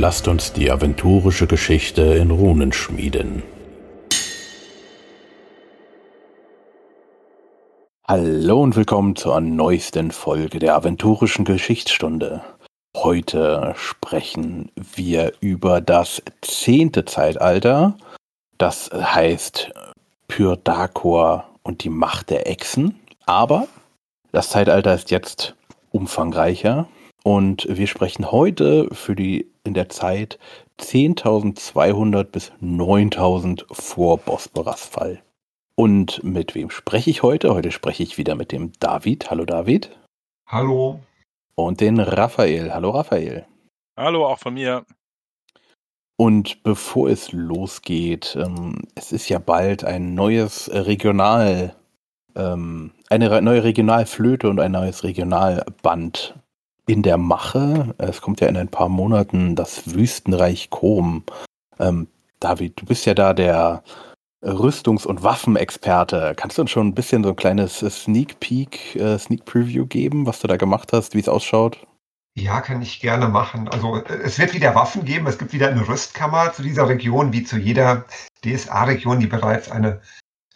lasst uns die aventurische Geschichte in Runen schmieden. Hallo und willkommen zur neuesten Folge der aventurischen Geschichtsstunde. Heute sprechen wir über das zehnte Zeitalter, das heißt Pyrdakor und die Macht der Echsen. Aber das Zeitalter ist jetzt umfangreicher und wir sprechen heute für die in der Zeit 10.200 bis 9.000 vor Bosporas Fall. Und mit wem spreche ich heute? Heute spreche ich wieder mit dem David. Hallo David. Hallo. Und den Raphael. Hallo Raphael. Hallo, auch von mir. Und bevor es losgeht, ähm, es ist ja bald ein neues Regional, ähm, eine neue Regionalflöte und ein neues Regionalband in der Mache. Es kommt ja in ein paar Monaten das Wüstenreich Kom. Ähm, David, du bist ja da der Rüstungs- und Waffenexperte. Kannst du uns schon ein bisschen so ein kleines Sneak Peek, äh, Sneak Preview geben, was du da gemacht hast, wie es ausschaut? Ja, kann ich gerne machen. Also es wird wieder Waffen geben. Es gibt wieder eine Rüstkammer zu dieser Region, wie zu jeder DSA-Region, die bereits eine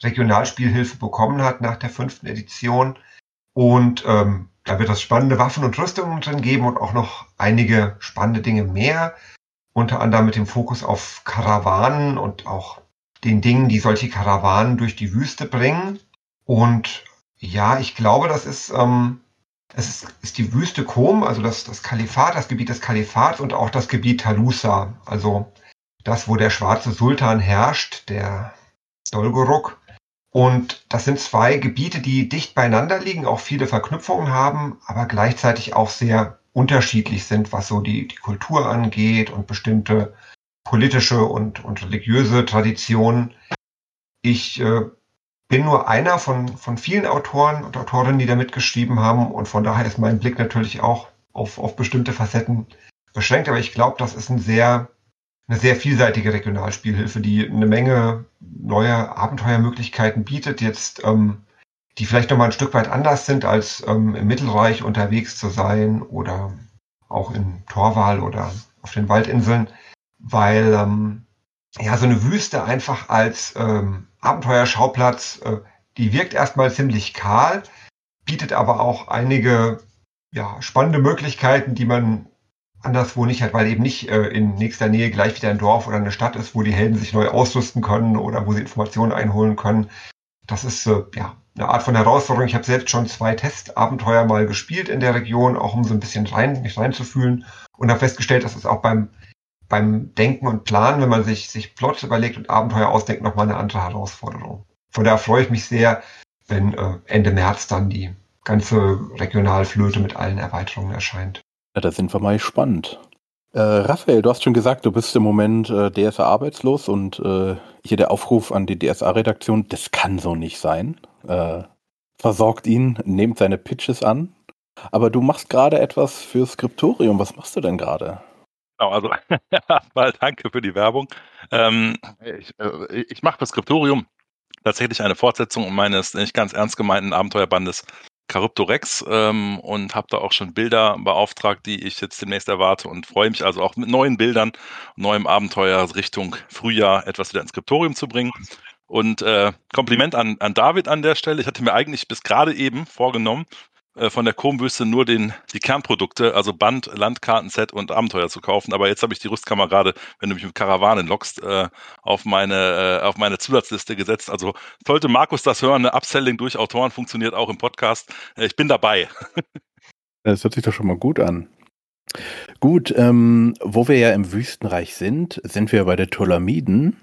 Regionalspielhilfe bekommen hat nach der fünften Edition. Und ähm, da wird es spannende Waffen und Rüstungen drin geben und auch noch einige spannende Dinge mehr. Unter anderem mit dem Fokus auf Karawanen und auch den Dingen, die solche Karawanen durch die Wüste bringen. Und ja, ich glaube, das ist, ähm, es ist, ist die Wüste Kom, also das, das Kalifat, das Gebiet des Kalifats und auch das Gebiet Talusa, also das, wo der schwarze Sultan herrscht, der Dolgoruk. Und das sind zwei Gebiete, die dicht beieinander liegen, auch viele Verknüpfungen haben, aber gleichzeitig auch sehr unterschiedlich sind, was so die, die Kultur angeht und bestimmte politische und, und religiöse Traditionen. Ich äh, bin nur einer von, von vielen Autoren und Autorinnen, die da mitgeschrieben haben und von daher ist mein Blick natürlich auch auf, auf bestimmte Facetten beschränkt, aber ich glaube, das ist ein sehr eine sehr vielseitige Regionalspielhilfe, die eine Menge neue Abenteuermöglichkeiten bietet, jetzt ähm, die vielleicht nochmal ein Stück weit anders sind, als ähm, im Mittelreich unterwegs zu sein oder auch in Torwal oder auf den Waldinseln, weil ähm, ja so eine Wüste einfach als ähm, Abenteuerschauplatz, äh, die wirkt erstmal ziemlich kahl, bietet aber auch einige ja, spannende Möglichkeiten, die man anderswo nicht hat, weil eben nicht äh, in nächster Nähe gleich wieder ein Dorf oder eine Stadt ist, wo die Helden sich neu ausrüsten können oder wo sie Informationen einholen können. Das ist äh, ja eine Art von Herausforderung. Ich habe selbst schon zwei Testabenteuer mal gespielt in der Region, auch um so ein bisschen rein, mich reinzufühlen und habe festgestellt, dass es auch beim beim Denken und Planen, wenn man sich sich Plots überlegt und Abenteuer ausdenkt, nochmal eine andere Herausforderung. Von daher freue ich mich sehr, wenn äh, Ende März dann die ganze Regionalflöte mit allen Erweiterungen erscheint. Ja, da sind wir mal gespannt. Äh, Raphael, du hast schon gesagt, du bist im Moment äh, DSA arbeitslos und äh, hier der Aufruf an die DSA-Redaktion, das kann so nicht sein. Äh, versorgt ihn, nehmt seine Pitches an. Aber du machst gerade etwas für Skriptorium. Was machst du denn gerade? Genau, also mal danke für die Werbung. Ähm, ich, äh, ich mache für Skriptorium tatsächlich eine Fortsetzung meines nicht ganz ernst gemeinten Abenteuerbandes Charybdorex ähm, und habe da auch schon Bilder beauftragt, die ich jetzt demnächst erwarte und freue mich also auch mit neuen Bildern, neuem Abenteuer Richtung Frühjahr etwas wieder ins Skriptorium zu bringen. Und äh, Kompliment an, an David an der Stelle. Ich hatte mir eigentlich bis gerade eben vorgenommen, von der Komwüste nur den, die Kernprodukte, also Band, Landkartenset und Abenteuer zu kaufen. Aber jetzt habe ich die Rüstkammer gerade, wenn du mich mit Karawanen lockst, äh, auf, meine, äh, auf meine Zusatzliste gesetzt. Also sollte Markus das hören, eine Upselling durch Autoren funktioniert auch im Podcast. Äh, ich bin dabei. Das hört sich doch schon mal gut an. Gut, ähm, wo wir ja im Wüstenreich sind, sind wir bei der Ptolemiden.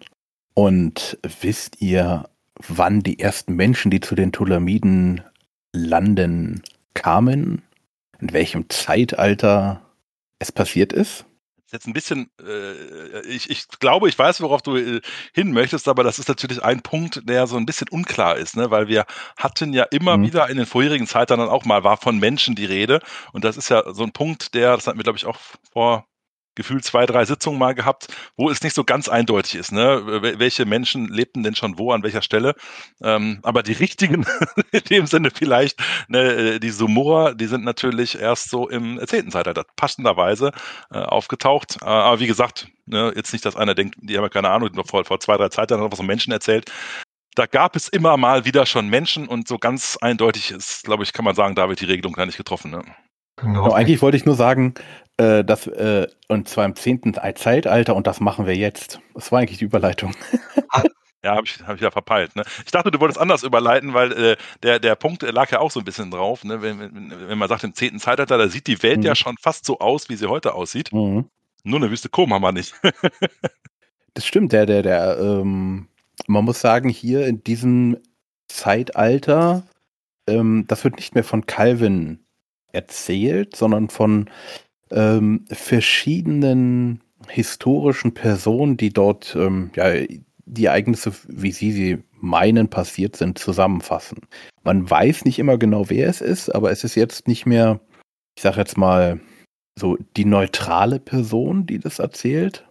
Und wisst ihr, wann die ersten Menschen, die zu den Ptolemiden landen, kamen, in welchem Zeitalter es passiert ist? jetzt ein bisschen, äh, ich, ich glaube, ich weiß, worauf du äh, hin möchtest, aber das ist natürlich ein Punkt, der so ein bisschen unklar ist, ne? weil wir hatten ja immer mhm. wieder in den vorherigen Zeiten dann auch mal, war von Menschen die Rede und das ist ja so ein Punkt, der, das hatten wir glaube ich auch vor gefühlt zwei, drei Sitzungen mal gehabt, wo es nicht so ganz eindeutig ist, ne? Welche Menschen lebten denn schon wo, an welcher Stelle. Ähm, aber die richtigen, in dem Sinne vielleicht, ne, die Sumura, die sind natürlich erst so im 10. Zeitalter passenderweise äh, aufgetaucht. Äh, aber wie gesagt, ne, jetzt nicht, dass einer denkt, die haben ja keine Ahnung, noch vor, vor zwei, drei Zeitaltern noch was von Menschen erzählt. Da gab es immer mal wieder schon Menschen und so ganz eindeutig ist, glaube ich, kann man sagen, da wird die Regelung gar nicht getroffen. Ne? Genau. genau. Eigentlich wollte ich nur sagen, äh, dass, äh, und zwar im 10. Zeitalter und das machen wir jetzt. Das war eigentlich die Überleitung. Ja, habe ich, hab ich ja verpeilt. Ne? Ich dachte, du wolltest anders überleiten, weil äh, der, der Punkt lag ja auch so ein bisschen drauf. Ne? Wenn, wenn, wenn man sagt, im 10. Zeitalter, da sieht die Welt mhm. ja schon fast so aus, wie sie heute aussieht. Mhm. Nur eine Wüste Kom haben wir nicht. das stimmt, der, der, der, ähm, man muss sagen, hier in diesem Zeitalter, ähm, das wird nicht mehr von Calvin erzählt, sondern von ähm, verschiedenen historischen Personen, die dort ähm, ja, die Ereignisse, wie sie sie meinen, passiert sind, zusammenfassen. Man weiß nicht immer genau, wer es ist, aber es ist jetzt nicht mehr, ich sage jetzt mal, so die neutrale Person, die das erzählt,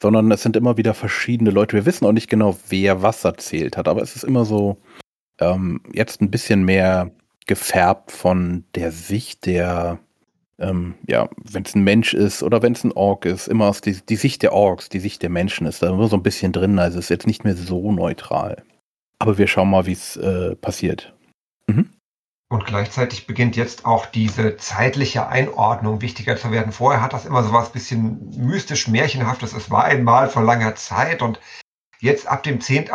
sondern es sind immer wieder verschiedene Leute. Wir wissen auch nicht genau, wer was erzählt hat, aber es ist immer so ähm, jetzt ein bisschen mehr gefärbt von der Sicht der, ähm, ja, wenn es ein Mensch ist oder wenn es ein Ork ist, immer aus die, die Sicht der Orks, die Sicht der Menschen ist da immer so ein bisschen drin. Also es ist jetzt nicht mehr so neutral. Aber wir schauen mal, wie es äh, passiert. Mhm. Und gleichzeitig beginnt jetzt auch diese zeitliche Einordnung wichtiger zu werden. Vorher hat das immer so was bisschen mystisch märchenhaftes. Es war einmal vor langer Zeit und Jetzt ab dem 10.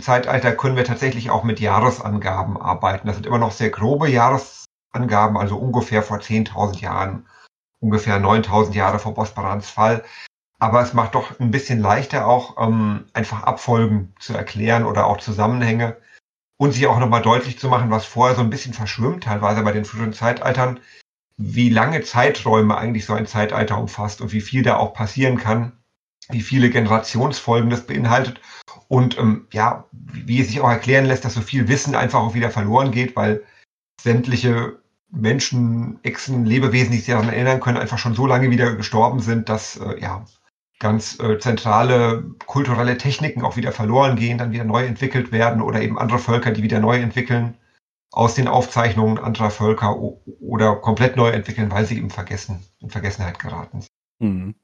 Zeitalter können wir tatsächlich auch mit Jahresangaben arbeiten. Das sind immer noch sehr grobe Jahresangaben, also ungefähr vor 10.000 Jahren, ungefähr 9.000 Jahre vor Bosbarans Fall. Aber es macht doch ein bisschen leichter auch ähm, einfach Abfolgen zu erklären oder auch Zusammenhänge und sich auch nochmal deutlich zu machen, was vorher so ein bisschen verschwimmt, teilweise bei den früheren Zeitaltern, wie lange Zeiträume eigentlich so ein Zeitalter umfasst und wie viel da auch passieren kann wie viele Generationsfolgen das beinhaltet und ähm, ja, wie es sich auch erklären lässt, dass so viel Wissen einfach auch wieder verloren geht, weil sämtliche Menschen, Echsen, Lebewesen, die sich daran erinnern können, einfach schon so lange wieder gestorben sind, dass äh, ja ganz äh, zentrale kulturelle Techniken auch wieder verloren gehen, dann wieder neu entwickelt werden oder eben andere Völker, die wieder neu entwickeln aus den Aufzeichnungen anderer Völker oder komplett neu entwickeln, weil sie eben vergessen, in Vergessenheit geraten sind. Mhm.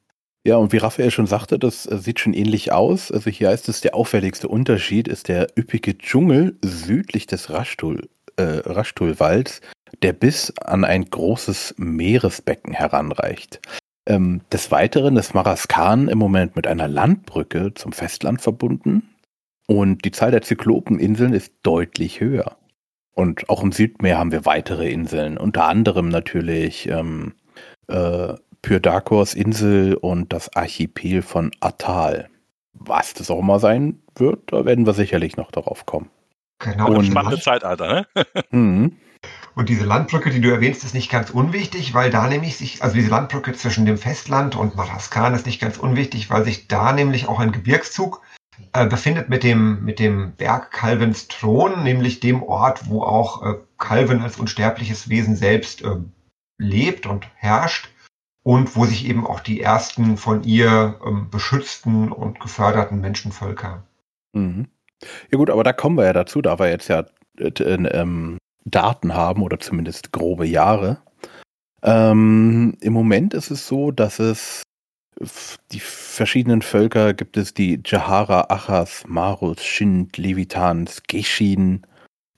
Ja, und wie Raphael schon sagte, das äh, sieht schon ähnlich aus. Also hier heißt es, der auffälligste Unterschied ist der üppige Dschungel südlich des Raschtul, äh, Raschtulwalds, der bis an ein großes Meeresbecken heranreicht. Ähm, des Weiteren ist Maraskan im Moment mit einer Landbrücke zum Festland verbunden und die Zahl der Zyklopeninseln ist deutlich höher. Und auch im Südmeer haben wir weitere Inseln, unter anderem natürlich ähm, äh, Pyrdakos Insel und das Archipel von Atal. Was das auch immer sein wird, da werden wir sicherlich noch darauf kommen. Genau. Und spannende Zeitalter, ne? Und diese Landbrücke, die du erwähnst, ist nicht ganz unwichtig, weil da nämlich sich, also diese Landbrücke zwischen dem Festland und Maraskan ist nicht ganz unwichtig, weil sich da nämlich auch ein Gebirgszug äh, befindet mit dem, mit dem Berg Calvins Thron, nämlich dem Ort, wo auch äh, Calvin als unsterbliches Wesen selbst äh, lebt und herrscht und wo sich eben auch die ersten von ihr ähm, beschützten und geförderten Menschenvölker. Mhm. Ja gut, aber da kommen wir ja dazu, da wir jetzt ja äh, ähm, Daten haben oder zumindest grobe Jahre. Ähm, Im Moment ist es so, dass es die verschiedenen Völker gibt es die Jahara, Achas, Marus, Shind, Levitans, Geshin,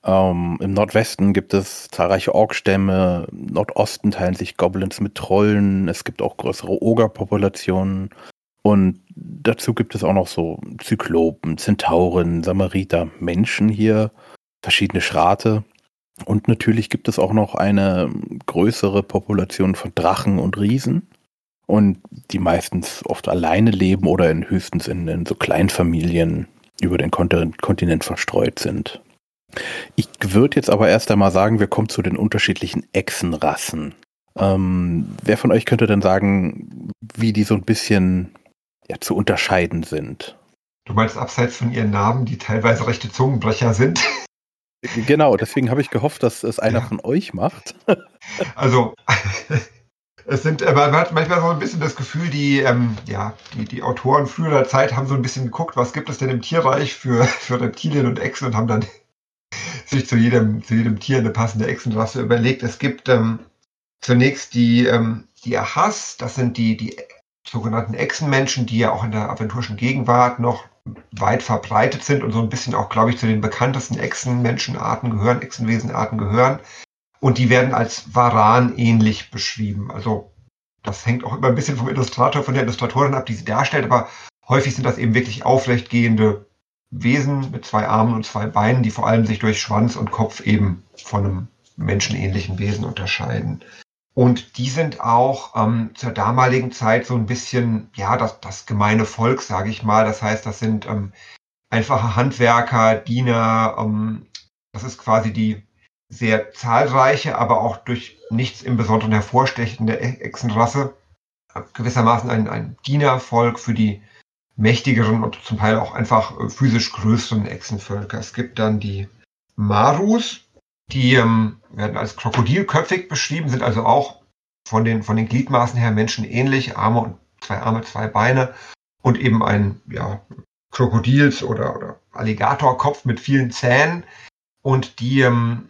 ähm, Im Nordwesten gibt es zahlreiche Orkstämme, im Nordosten teilen sich Goblins mit Trollen, es gibt auch größere Ogerpopulationen und dazu gibt es auch noch so Zyklopen, Zentauren, Samariter, Menschen hier, verschiedene Schrate und natürlich gibt es auch noch eine größere Population von Drachen und Riesen und die meistens oft alleine leben oder in höchstens in, in so Kleinfamilien über den Kontinent verstreut sind. Ich würde jetzt aber erst einmal sagen, wir kommen zu den unterschiedlichen Echsenrassen. Ähm, wer von euch könnte denn sagen, wie die so ein bisschen ja, zu unterscheiden sind? Du meinst abseits von ihren Namen, die teilweise rechte Zungenbrecher sind? Genau, deswegen habe ich gehofft, dass es einer ja. von euch macht. Also, Es sind, man hat manchmal so ein bisschen das Gefühl, die, ähm, ja, die, die Autoren früherer Zeit haben so ein bisschen geguckt, was gibt es denn im Tierreich für, für Reptilien und Echsen und haben dann sich zu jedem, zu jedem Tier eine passende Echsenrasse überlegt. Es gibt ähm, zunächst die, ähm, die Ahas, das sind die, die sogenannten Echsenmenschen, die ja auch in der aventurischen Gegenwart noch weit verbreitet sind und so ein bisschen auch, glaube ich, zu den bekanntesten Echsenmenschenarten gehören, Echsenwesenarten gehören. Und die werden als Varan ähnlich beschrieben. Also das hängt auch immer ein bisschen vom Illustrator, von der Illustratorin ab, die sie darstellt, aber häufig sind das eben wirklich aufrechtgehende Wesen mit zwei Armen und zwei Beinen, die vor allem sich durch Schwanz und Kopf eben von einem menschenähnlichen Wesen unterscheiden. Und die sind auch ähm, zur damaligen Zeit so ein bisschen, ja, das, das gemeine Volk, sage ich mal. Das heißt, das sind ähm, einfache Handwerker, Diener. Ähm, das ist quasi die sehr zahlreiche, aber auch durch nichts im Besonderen hervorstechende e-, Echsenrasse. Gewissermaßen ein, ein Dienervolk für die mächtigeren und zum Teil auch einfach äh, physisch größeren Echsenvölker. Es gibt dann die Marus, die ähm, werden als krokodilköpfig beschrieben, sind also auch von den, von den Gliedmaßen her menschenähnlich, Arme und zwei Arme, zwei Beine und eben ein ja, Krokodils- oder, oder Alligatorkopf mit vielen Zähnen. Und die ähm,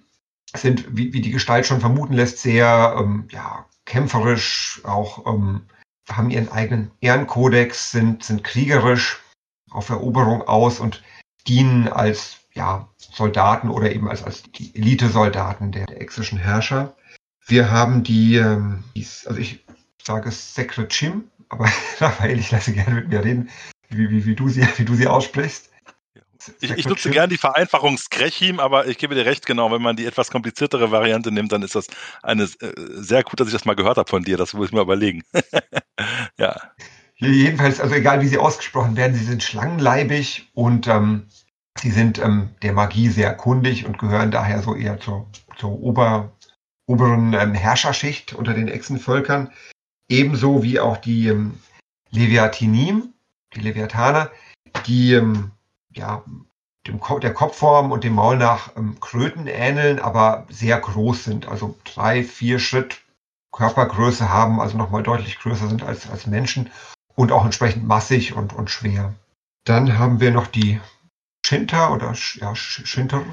sind, wie, wie die Gestalt schon vermuten lässt, sehr ähm, ja, kämpferisch, auch ähm, haben ihren eigenen Ehrenkodex, sind, sind kriegerisch auf Eroberung aus und dienen als ja, Soldaten oder eben als, als die Elite-Soldaten der, der exischen Herrscher. Wir haben die, ähm, die also ich sage Secret Chim, aber Raphael, ich lasse gerne mit mir reden, wie, wie, wie, du, sie, wie du sie aussprichst. Ich, ich, nutze gerne die Vereinfachung Skrechim, aber ich gebe dir recht, genau, wenn man die etwas kompliziertere Variante nimmt, dann ist das eine äh, sehr gut, dass ich das mal gehört habe von dir, das muss ich mir überlegen. ja. Jedenfalls, also egal wie sie ausgesprochen werden, sie sind schlangenleibig und ähm, Sie sind ähm, der Magie sehr kundig und gehören daher so eher zur, zur Ober, oberen ähm, Herrscherschicht unter den Echsenvölkern. Ebenso wie auch die ähm, Leviathinim, die Leviathane, die ähm, ja, dem Ko der Kopfform und dem Maul nach ähm, Kröten ähneln, aber sehr groß sind. Also drei, vier Schritt Körpergröße haben, also nochmal deutlich größer sind als, als Menschen und auch entsprechend massig und, und schwer. Dann haben wir noch die Shinter oder ja, Shinter.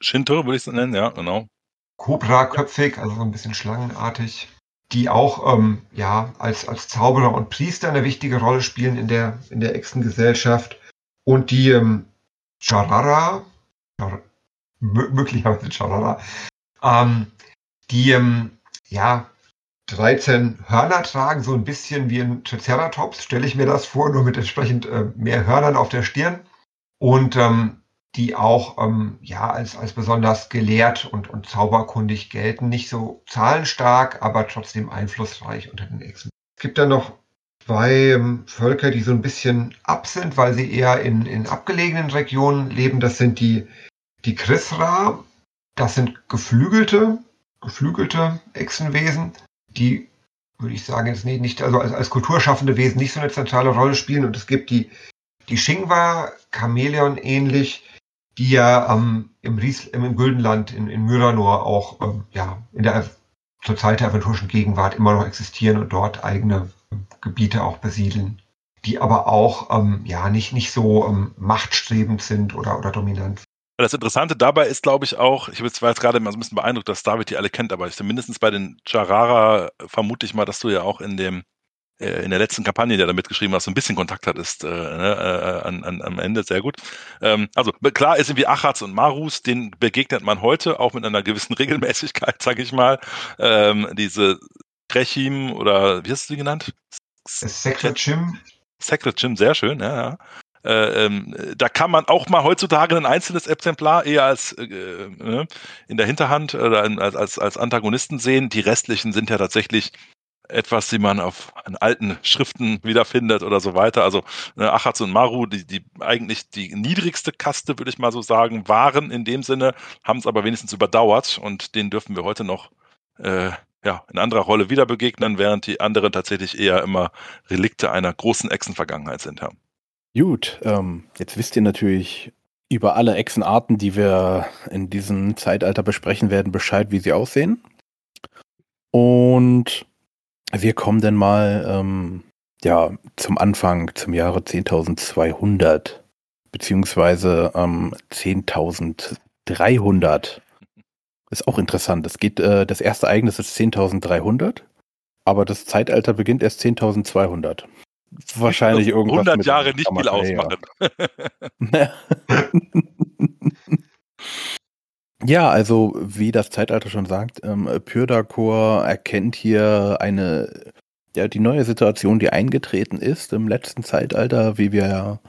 Shinter würde ich es nennen, ja, genau. Cobra-köpfig, also so ein bisschen schlangenartig, die auch ähm, ja, als, als Zauberer und Priester eine wichtige Rolle spielen in der, in der Echsengesellschaft. Und die ähm, Charara, möglicherweise Charara, ähm, die ähm, ja 13 Hörner tragen, so ein bisschen wie ein Triceratops, stelle ich mir das vor, nur mit entsprechend äh, mehr Hörnern auf der Stirn und ähm, die auch ähm, ja als, als besonders gelehrt und, und zauberkundig gelten. Nicht so zahlenstark, aber trotzdem einflussreich unter den Echsen. Es gibt dann noch zwei ähm, Völker, die so ein bisschen ab sind, weil sie eher in, in abgelegenen Regionen leben. Das sind die, die Chrisra. Das sind geflügelte, geflügelte Echsenwesen, die würde ich sagen, jetzt nicht, nicht also als, als kulturschaffende Wesen nicht so eine zentrale Rolle spielen. Und es gibt die die Shingwa, Chamäleon ähnlich, die ja ähm, im, Ries, im Güldenland in, in Myranor auch ähm, ja, in der zur Zeit der aventurischen Gegenwart immer noch existieren und dort eigene Gebiete auch besiedeln, die aber auch ähm, ja nicht, nicht so ähm, machtstrebend sind oder, oder dominant. Das Interessante dabei ist, glaube ich, auch, ich war jetzt gerade mal so ein bisschen beeindruckt, dass David die alle kennt, aber ich, mindestens bei den Charara vermute ich mal, dass du ja auch in dem in der letzten Kampagne, der da mitgeschrieben hast, so ein bisschen Kontakt hattest äh, ne, äh, an, an, am Ende, sehr gut. Ähm, also klar ist irgendwie Achats und Marus, den begegnet man heute auch mit einer gewissen Regelmäßigkeit, sage ich mal. Ähm, diese Krechim oder wie hast du sie genannt? Sacred Chim. Sacred Chim, sehr schön, ja. ja. Äh, ähm, da kann man auch mal heutzutage ein einzelnes Exemplar eher als äh, äh, in der Hinterhand oder als, als, als Antagonisten sehen. Die restlichen sind ja tatsächlich etwas, die man auf alten Schriften wiederfindet oder so weiter. Also ne, Achatz und Maru, die, die eigentlich die niedrigste Kaste, würde ich mal so sagen, waren in dem Sinne, haben es aber wenigstens überdauert und denen dürfen wir heute noch äh, ja, in anderer Rolle wieder begegnen, während die anderen tatsächlich eher immer Relikte einer großen Echsenvergangenheit sind. Ja. Gut, ähm, jetzt wisst ihr natürlich über alle Echsenarten, die wir in diesem Zeitalter besprechen werden, Bescheid, wie sie aussehen. Und wir kommen denn mal ähm, ja, zum Anfang, zum Jahre 10.200, beziehungsweise ähm, 10.300. Ist auch interessant. Das geht, äh, das erste Ereignis ist 10.300, aber das Zeitalter beginnt erst 10.200. Wahrscheinlich irgendwas 100 Jahre nicht viel ausmachen. Ja, also wie das Zeitalter schon sagt, ähm, Pyrdakor erkennt hier eine, ja, die neue Situation, die eingetreten ist im letzten Zeitalter, wie wir ja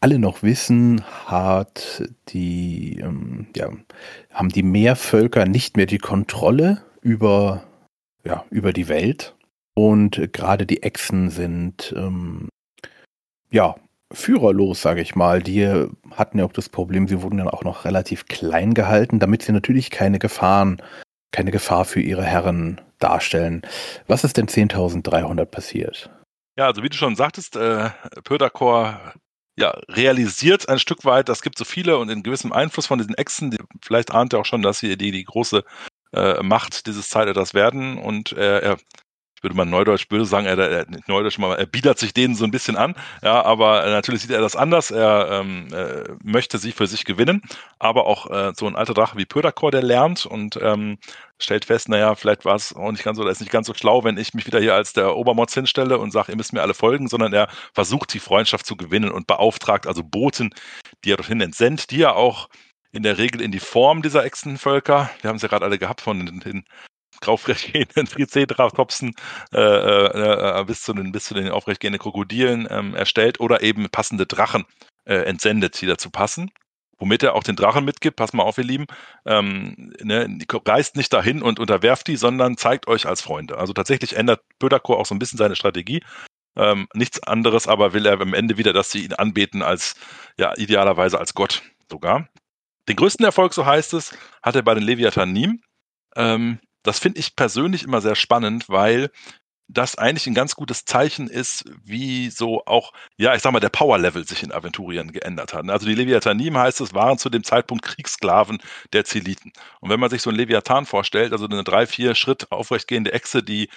alle noch wissen, hat die, ähm, ja, haben die Meervölker nicht mehr die Kontrolle über, ja, über die Welt. Und gerade die Echsen sind, ähm, ja, führerlos, sage ich mal. Die hatten ja auch das Problem, sie wurden dann auch noch relativ klein gehalten, damit sie natürlich keine Gefahren, keine Gefahr für ihre Herren darstellen. Was ist denn 10.300 passiert? Ja, also wie du schon sagtest, äh, Pödakor ja, realisiert ein Stück weit, das gibt so viele und in gewissem Einfluss von diesen Echsen, die, vielleicht ahnt er auch schon, dass sie die, die große äh, Macht dieses Zeitalters werden und äh, er ich würde mal neudeutsch böse sagen, er, er neudeutsch mal, er biedert sich denen so ein bisschen an, ja, aber äh, natürlich sieht er das anders. Er ähm, äh, möchte sie für sich gewinnen, aber auch äh, so ein alter Drache wie Pödakor, der lernt und ähm, stellt fest, naja, vielleicht war es auch nicht ganz so, ist nicht ganz so schlau, wenn ich mich wieder hier als der Obermotz hinstelle und sage, ihr müsst mir alle folgen, sondern er versucht die Freundschaft zu gewinnen und beauftragt also Boten, die er dorthin entsendet, die er auch in der Regel in die Form dieser Echsenvölker, wir haben es ja gerade alle gehabt von den, den aufrechtgehenden Triceratopsen äh, äh, äh, bis, zu den, bis zu den aufrechtgehenden Krokodilen ähm, erstellt oder eben passende Drachen äh, entsendet, die dazu passen. Womit er auch den Drachen mitgibt, pass mal auf, ihr Lieben, ähm, ne, reist nicht dahin und unterwerft die, sondern zeigt euch als Freunde. Also tatsächlich ändert Pödakor auch so ein bisschen seine Strategie. Ähm, nichts anderes, aber will er am Ende wieder, dass sie ihn anbeten als, ja, idealerweise als Gott sogar. Den größten Erfolg, so heißt es, hat er bei den Leviathanim. Ähm, das finde ich persönlich immer sehr spannend, weil das eigentlich ein ganz gutes Zeichen ist, wie so auch, ja, ich sag mal, der Power-Level sich in Aventurien geändert hat. Also die Leviathanim heißt es, waren zu dem Zeitpunkt Kriegssklaven der Zeliten. Und wenn man sich so ein Leviathan vorstellt, also eine drei, vier Schritt aufrechtgehende Echse, die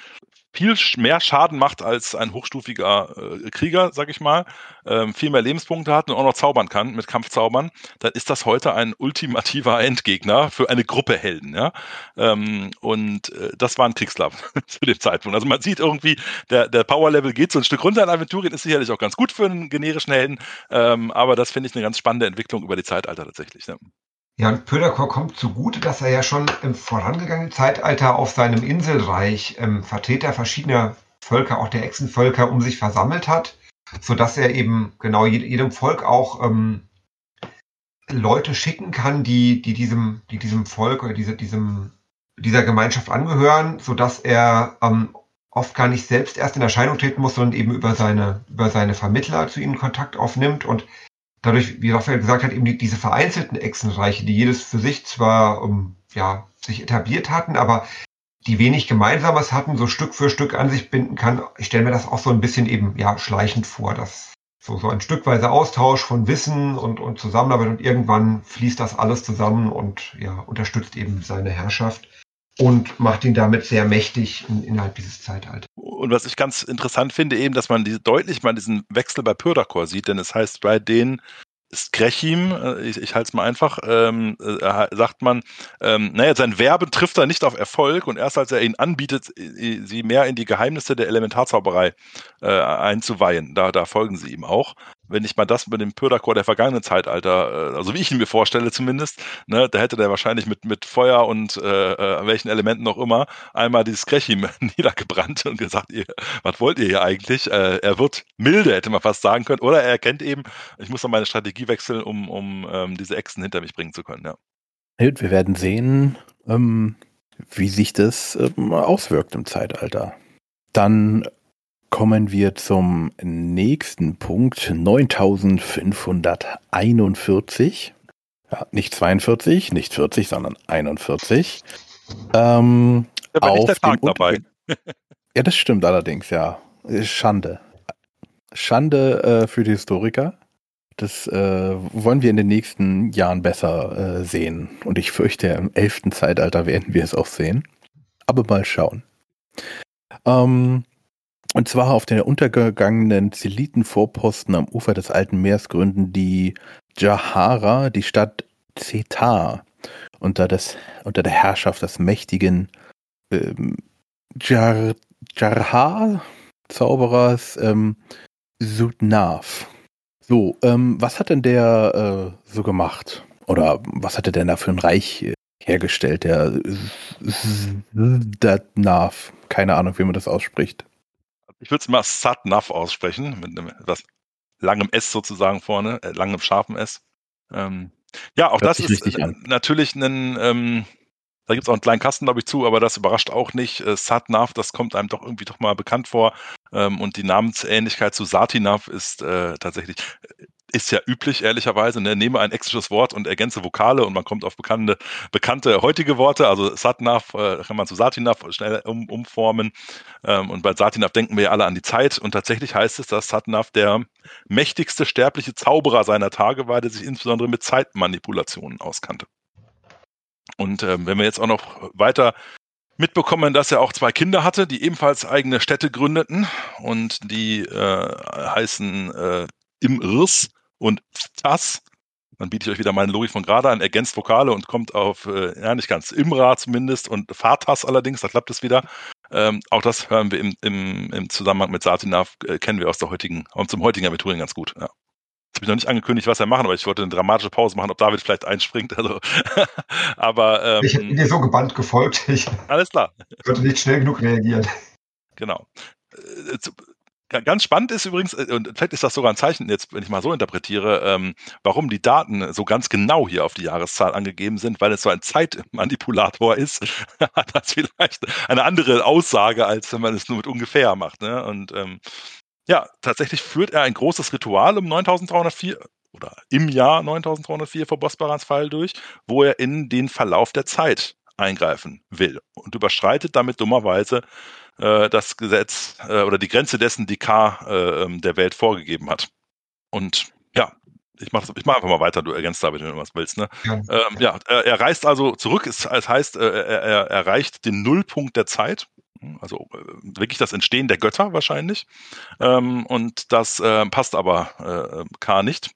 viel mehr Schaden macht als ein hochstufiger äh, Krieger, sag ich mal, ähm, viel mehr Lebenspunkte hat und auch noch zaubern kann mit Kampfzaubern, dann ist das heute ein ultimativer Endgegner für eine Gruppe Helden. Ja? Ähm, und äh, das war ein Kriegsklav zu dem Zeitpunkt. Also man sieht irgendwie, der, der Power-Level geht so ein Stück runter in Aventurien, ist sicherlich auch ganz gut für einen generischen Helden, ähm, aber das finde ich eine ganz spannende Entwicklung über die Zeitalter tatsächlich. Ja. Ja, und Pöderkor kommt zugute, dass er ja schon im vorangegangenen Zeitalter auf seinem Inselreich ähm, Vertreter verschiedener Völker, auch der Echsenvölker, um sich versammelt hat, sodass er eben genau jedem Volk auch ähm, Leute schicken kann, die, die, diesem, die diesem Volk oder diese, diesem, dieser Gemeinschaft angehören, sodass er ähm, oft gar nicht selbst erst in Erscheinung treten muss, sondern eben über seine, über seine Vermittler zu ihnen Kontakt aufnimmt und dadurch, wie Raphael gesagt hat, eben die, diese vereinzelten Echsenreiche, die jedes für sich zwar um, ja, sich etabliert hatten, aber die wenig Gemeinsames hatten, so Stück für Stück an sich binden kann. Ich stelle mir das auch so ein bisschen eben ja schleichend vor, dass so, so ein stückweise Austausch von Wissen und, und Zusammenarbeit und irgendwann fließt das alles zusammen und ja, unterstützt eben seine Herrschaft und macht ihn damit sehr mächtig in, innerhalb dieses Zeitalters. Und was ich ganz interessant finde, eben, dass man die, deutlich mal diesen Wechsel bei Pyrdakor sieht, denn es heißt bei denen Skrechim, äh, ich, ich halte es mal einfach, ähm, äh, sagt man, ähm, naja, sein Werben trifft er nicht auf Erfolg und erst als er ihn anbietet, sie mehr in die Geheimnisse der Elementarzauberei äh, einzuweihen, da, da folgen sie ihm auch wenn ich mal das mit dem Pöderchor der vergangenen Zeitalter, äh, also wie ich ihn mir vorstelle zumindest, ne, da hätte der wahrscheinlich mit, mit Feuer und äh, äh, welchen Elementen noch immer einmal dieses Krechim niedergebrannt und gesagt, ihr, was wollt ihr hier eigentlich? Äh, er wird milde, hätte man fast sagen können. Oder er erkennt eben, ich muss noch meine Strategie wechseln, um, um ähm, diese Echsen hinter mich bringen zu können. Ja. Wir werden sehen, ähm, wie sich das ähm, auswirkt im Zeitalter. Dann kommen wir zum nächsten Punkt, 9541. Ja, nicht 42, nicht 40, sondern 41. Ähm, da ich der Tag dabei. ja, das stimmt allerdings, ja. Schande. Schande äh, für die Historiker. Das äh, wollen wir in den nächsten Jahren besser äh, sehen. Und ich fürchte, im elften Zeitalter werden wir es auch sehen. Aber mal schauen. Ähm, Und zwar auf den untergegangenen Zelitenvorposten am Ufer des Alten Meers gründen die Jahara die Stadt Zetar unter, des, unter der Herrschaft des mächtigen ähm, Jar, Jarha Zauberers ähm, Sudnav. So, ähm, was hat denn der äh, so gemacht? Oder was hat er denn da für ein Reich äh, hergestellt, der Sudnav? Keine Ahnung, wie man das ausspricht. Ich würde es mal Satnav aussprechen, mit einem etwas langem S sozusagen vorne, äh, langem scharfen S. Ähm, ja, auch Hört das ist äh, natürlich ein, ähm, da gibt es auch einen kleinen Kasten, glaube ich, zu, aber das überrascht auch nicht. Äh, Satnav, das kommt einem doch irgendwie doch mal bekannt vor. Ähm, und die Namensähnlichkeit zu Satinav ist äh, tatsächlich ist ja üblich, ehrlicherweise. Ne? Nehme ein exisches Wort und ergänze Vokale und man kommt auf bekannte, bekannte heutige Worte. Also Satnav äh, kann man zu Satinav schnell um, umformen. Ähm, und bei Satinav denken wir ja alle an die Zeit. Und tatsächlich heißt es, dass Satnav der mächtigste sterbliche Zauberer seiner Tage war, der sich insbesondere mit Zeitmanipulationen auskannte. Und ähm, wenn wir jetzt auch noch weiter mitbekommen, dass er auch zwei Kinder hatte, die ebenfalls eigene Städte gründeten und die äh, heißen äh, Imrs und Tas. Dann biete ich euch wieder meine Logik von gerade an, ergänzt Vokale und kommt auf, äh, ja nicht ganz, Imra zumindest und Fatas allerdings, da klappt es wieder. Ähm, auch das hören wir im, im, im Zusammenhang mit Satinav, äh, kennen wir aus der heutigen, zum heutigen Abiturien ganz gut. Ja. Jetzt habe ich noch nicht angekündigt, was er machen, aber ich wollte eine dramatische Pause machen, ob David vielleicht einspringt. Also, aber ähm, ich bin dir so gebannt gefolgt. Ich alles klar. konnte nicht schnell genug reagieren. Genau. Äh, Ganz spannend ist übrigens, äh, und vielleicht ist das sogar ein Zeichen, jetzt, wenn ich mal so interpretiere, ähm, warum die Daten so ganz genau hier auf die Jahreszahl angegeben sind, weil es so ein Zeitmanipulator ist, hat das vielleicht eine andere Aussage, als wenn man es nur mit ungefähr macht. Ne? Und ähm, ja, tatsächlich führt er ein großes Ritual um 9304 oder im Jahr 9304 vor Bosbarans Fall durch, wo er in den Verlauf der Zeit eingreifen will und überschreitet damit dummerweise äh, das Gesetz äh, oder die Grenze dessen, die K äh, der Welt vorgegeben hat. Und ja, ich mache ich mach einfach mal weiter, du ergänzt damit, wenn du was willst. Ne? Ja, ähm, ja er, er, reist also zurück, es, es heißt, äh, er, er erreicht den Nullpunkt der Zeit, also äh, wirklich das Entstehen der Götter wahrscheinlich. Ähm, und das äh, passt aber äh, K nicht.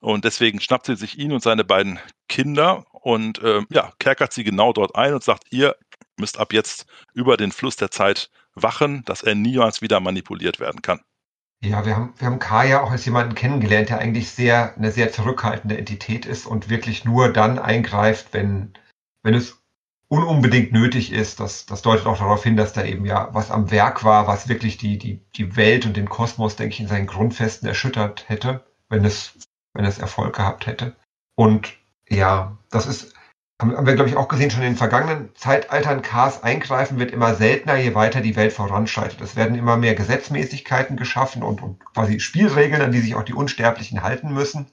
Und deswegen schnappt sie sich ihn und seine beiden Kinder und äh, ja, kerkert sie genau dort ein und sagt, ihr müsst ab jetzt über den Fluss der Zeit wachen, dass er niemals wieder manipuliert werden kann. Ja, wir haben, wir haben K ja auch als jemanden kennengelernt, der eigentlich sehr, eine sehr zurückhaltende Entität ist und wirklich nur dann eingreift, wenn, wenn es ununbedingt nötig ist. Das, das deutet auch darauf hin, dass da eben ja was am Werk war, was wirklich die, die, die Welt und den Kosmos, denke ich, in seinen Grundfesten erschüttert hätte, wenn es, wenn es Erfolg gehabt hätte. Und ja, das ist, haben wir, glaube ich, auch gesehen, schon in den vergangenen Zeitaltern, Cars eingreifen wird immer seltener, je weiter die Welt voranschreitet. Es werden immer mehr Gesetzmäßigkeiten geschaffen und, und quasi Spielregeln, an die sich auch die Unsterblichen halten müssen.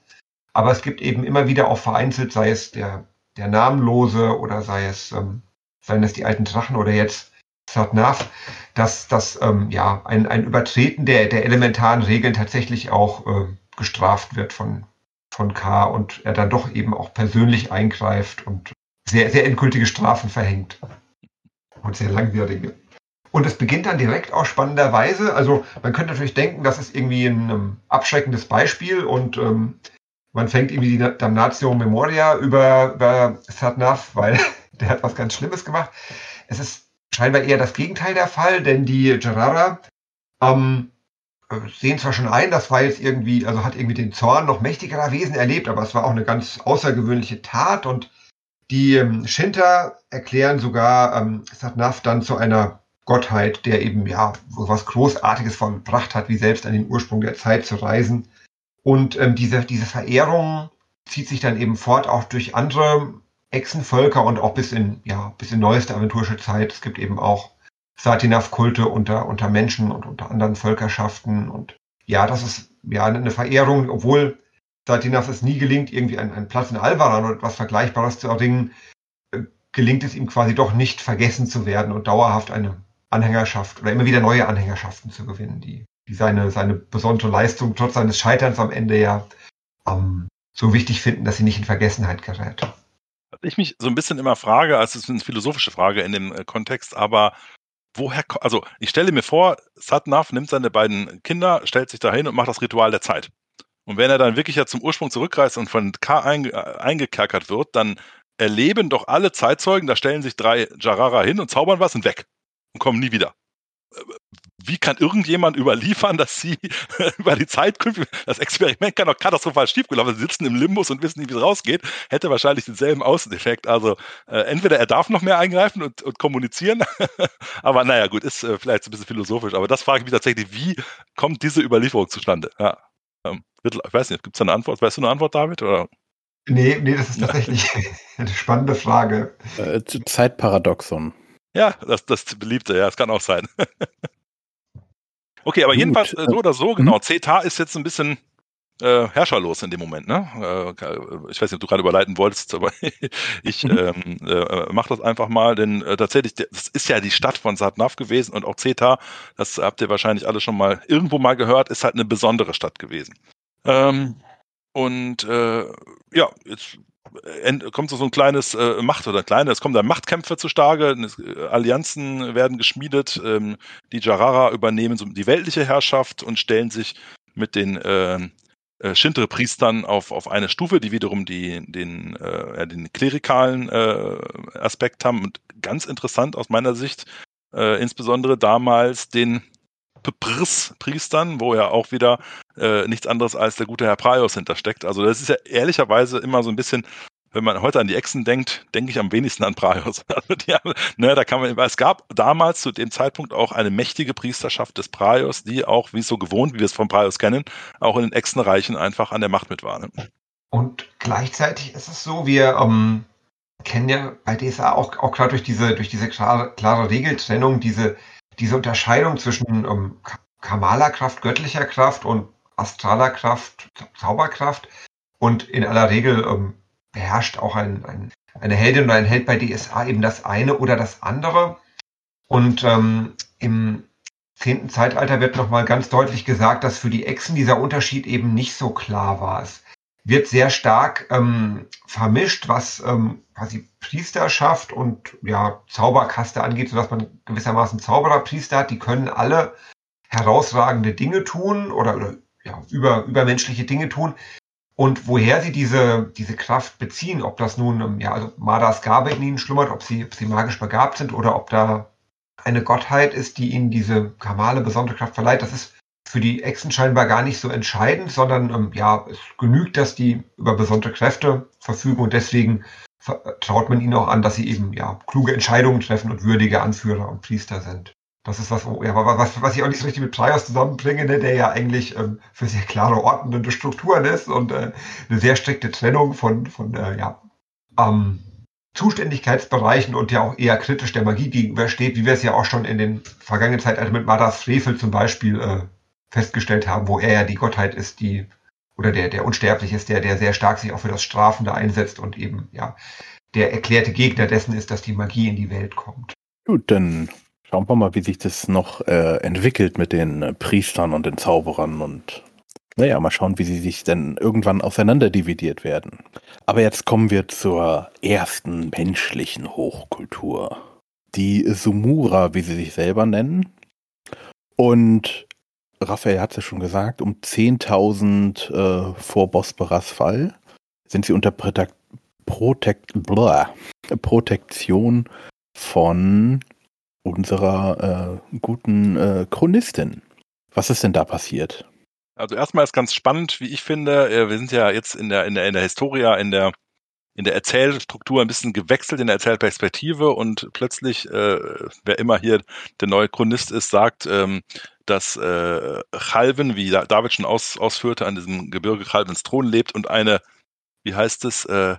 Aber es gibt eben immer wieder auch vereinzelt, sei es der, der Namenlose oder sei es, ähm, seien es die alten Drachen oder jetzt Satnav, dass, dass ähm, ja, ein, ein Übertreten der, der elementaren Regeln tatsächlich auch äh, gestraft wird von, von K und er dann doch eben auch persönlich eingreift und sehr, sehr endgültige Strafen verhängt. Und sehr langwierige. Und es beginnt dann direkt auch spannenderweise. Also man könnte natürlich denken, das ist irgendwie ein um, abschreckendes Beispiel und ähm, man fängt irgendwie die Damnatio Memoria über, über Satnav, weil der hat was ganz Schlimmes gemacht. Es ist scheinbar eher das Gegenteil der Fall, denn die Gerara ähm, sehen zwar schon ein, das war jetzt irgendwie, also hat irgendwie den Zorn noch mächtigerer Wesen erlebt, aber es war auch eine ganz außergewöhnliche Tat und die ähm, Shinta erklären sogar ähm, Satnav dann zu einer Gottheit, der eben ja was Großartiges vollbracht hat, wie selbst an den Ursprung der Zeit zu reisen. Und ähm, diese, diese Verehrung zieht sich dann eben fort auch durch andere Echsenvölker und auch bis in, ja, bis in neueste aventurische Zeit. Es gibt eben auch Satinav-Kulte unter, unter Menschen und unter anderen Völkerschaften. Und ja, das ist ja eine Verehrung, obwohl Satinav es nie gelingt, irgendwie einen, einen Platz in Alvaran oder etwas Vergleichbares zu erringen, äh, gelingt es ihm quasi doch nicht vergessen zu werden und dauerhaft eine Anhängerschaft oder immer wieder neue Anhängerschaften zu gewinnen, die, die seine, seine besondere Leistung trotz seines Scheiterns am Ende ja ähm, so wichtig finden, dass sie nicht in Vergessenheit gerät. Was ich mich so ein bisschen immer frage, also es ist eine philosophische Frage in dem äh, Kontext, aber woher, also ich stelle mir vor, Satnav nimmt seine beiden Kinder, stellt sich dahin und macht das Ritual der Zeit. Und wenn er dann wirklich ja zum Ursprung zurückreist und von K einge eingekerkert wird, dann erleben doch alle Zeitzeugen, da stellen sich drei Jarara hin und zaubern was und weg und kommen nie wieder wie kann irgendjemand überliefern, dass sie über die Zeit das Experiment kann doch katastrophal schiefgelaufen, sie sitzen im Limbus und wissen nicht, wie es rausgeht, hätte wahrscheinlich denselben Außeneffekt. Also äh, entweder er darf noch mehr eingreifen und, und kommunizieren, aber naja, gut, ist äh, vielleicht ein bisschen philosophisch, aber das frage ich mich tatsächlich, wie kommt diese Überlieferung zustande? Ja, ähm, ich weiß nicht, gibt es da eine Antwort? Weißt du eine Antwort, David? Oder? Nee, nee, das ist tatsächlich eine spannende Frage. Äh, Zeitparadoxon. Ja, das, das beliebte, ja, es kann auch sein. Okay, aber Gut. jedenfalls äh, so oder so, genau. Mhm. CETA ist jetzt ein bisschen äh, herrscherlos in dem Moment. Ne? Äh, ich weiß nicht, ob du gerade überleiten wolltest, aber ich mhm. ähm, äh, mache das einfach mal, denn äh, tatsächlich, das ist ja die Stadt von Satnav gewesen und auch CETA, das habt ihr wahrscheinlich alle schon mal irgendwo mal gehört, ist halt eine besondere Stadt gewesen. Ähm, und äh, ja, jetzt kommt so ein kleines äh, Macht oder kleine, es kommen dann Machtkämpfe zutage, äh, Allianzen werden geschmiedet, ähm, die Jarara übernehmen so die weltliche Herrschaft und stellen sich mit den ähm, äh, Shintre-Priestern auf, auf eine Stufe, die wiederum die, den, äh, den klerikalen äh, Aspekt haben. Und ganz interessant aus meiner Sicht, äh, insbesondere damals den Priestern, wo ja auch wieder äh, nichts anderes als der gute Herr Praios hintersteckt. Also das ist ja ehrlicherweise immer so ein bisschen, wenn man heute an die Echsen denkt, denke ich am wenigsten an Praios. Also ne, da kann man, es gab damals zu dem Zeitpunkt auch eine mächtige Priesterschaft des Praios, die auch, wie es so gewohnt, wie wir es von Praios kennen, auch in den Echsenreichen einfach an der Macht mit war. Ne? Und gleichzeitig ist es so, wir ähm, kennen ja bei DSA auch, auch gerade durch diese, durch diese klare, klare Regeltrennung, diese diese Unterscheidung zwischen ähm, Kamala-Kraft, göttlicher Kraft und astraler Kraft, Zauberkraft. Und in aller Regel ähm, beherrscht auch ein, ein, eine Heldin oder ein Held bei DSA eben das eine oder das andere. Und ähm, im zehnten Zeitalter wird nochmal ganz deutlich gesagt, dass für die Echsen dieser Unterschied eben nicht so klar war. Es wird sehr stark ähm, vermischt, was ähm, quasi Priesterschaft und ja, Zauberkaste angeht, sodass man gewissermaßen Zaubererpriester hat. Die können alle herausragende Dinge tun oder, oder ja, über, übermenschliche Dinge tun. Und woher sie diese, diese Kraft beziehen, ob das nun, ähm, ja, also Madas Gabe in ihnen schlummert, ob sie, ob sie magisch begabt sind oder ob da eine Gottheit ist, die ihnen diese kamale besondere Kraft verleiht, das ist für die Echsen scheinbar gar nicht so entscheidend, sondern ähm, ja, es genügt, dass die über besondere Kräfte verfügen und deswegen traut man ihnen auch an, dass sie eben ja kluge Entscheidungen treffen und würdige Anführer und Priester sind. Das ist was, ja, was, was ich auch nicht so richtig mit Prios zusammenbringe, ne, der ja eigentlich ähm, für sehr klare ordnende Strukturen ist und äh, eine sehr strikte Trennung von, von äh, ja, ähm, Zuständigkeitsbereichen und ja auch eher kritisch der Magie gegenübersteht, wie wir es ja auch schon in den vergangenen Zeitaltern mit Madas Frevel zum Beispiel äh, festgestellt haben, wo er ja die Gottheit ist, die oder der, der unsterblich ist, der, der sehr stark sich auch für das Strafende einsetzt und eben, ja, der erklärte Gegner dessen ist, dass die Magie in die Welt kommt. Gut, dann schauen wir mal, wie sich das noch äh, entwickelt mit den äh, Priestern und den Zauberern und naja, mal schauen, wie sie sich denn irgendwann auseinanderdividiert werden. Aber jetzt kommen wir zur ersten menschlichen Hochkultur. Die Sumura, wie sie sich selber nennen. Und Raphael hat es ja schon gesagt, um 10.000 äh, vor Bosporas Fall sind sie unter Protek Protekt blah, Protektion von unserer äh, guten äh, Chronistin. Was ist denn da passiert? Also erstmal ist ganz spannend, wie ich finde, äh, wir sind ja jetzt in der, in der, in der Historia, in der, in der Erzählstruktur ein bisschen gewechselt, in der Erzählperspektive und plötzlich, äh, wer immer hier der neue Chronist ist, sagt, ähm, dass äh, Chalven, wie David schon aus, ausführte, an diesem Gebirge Chalvens Thron lebt und eine, wie heißt es, äh,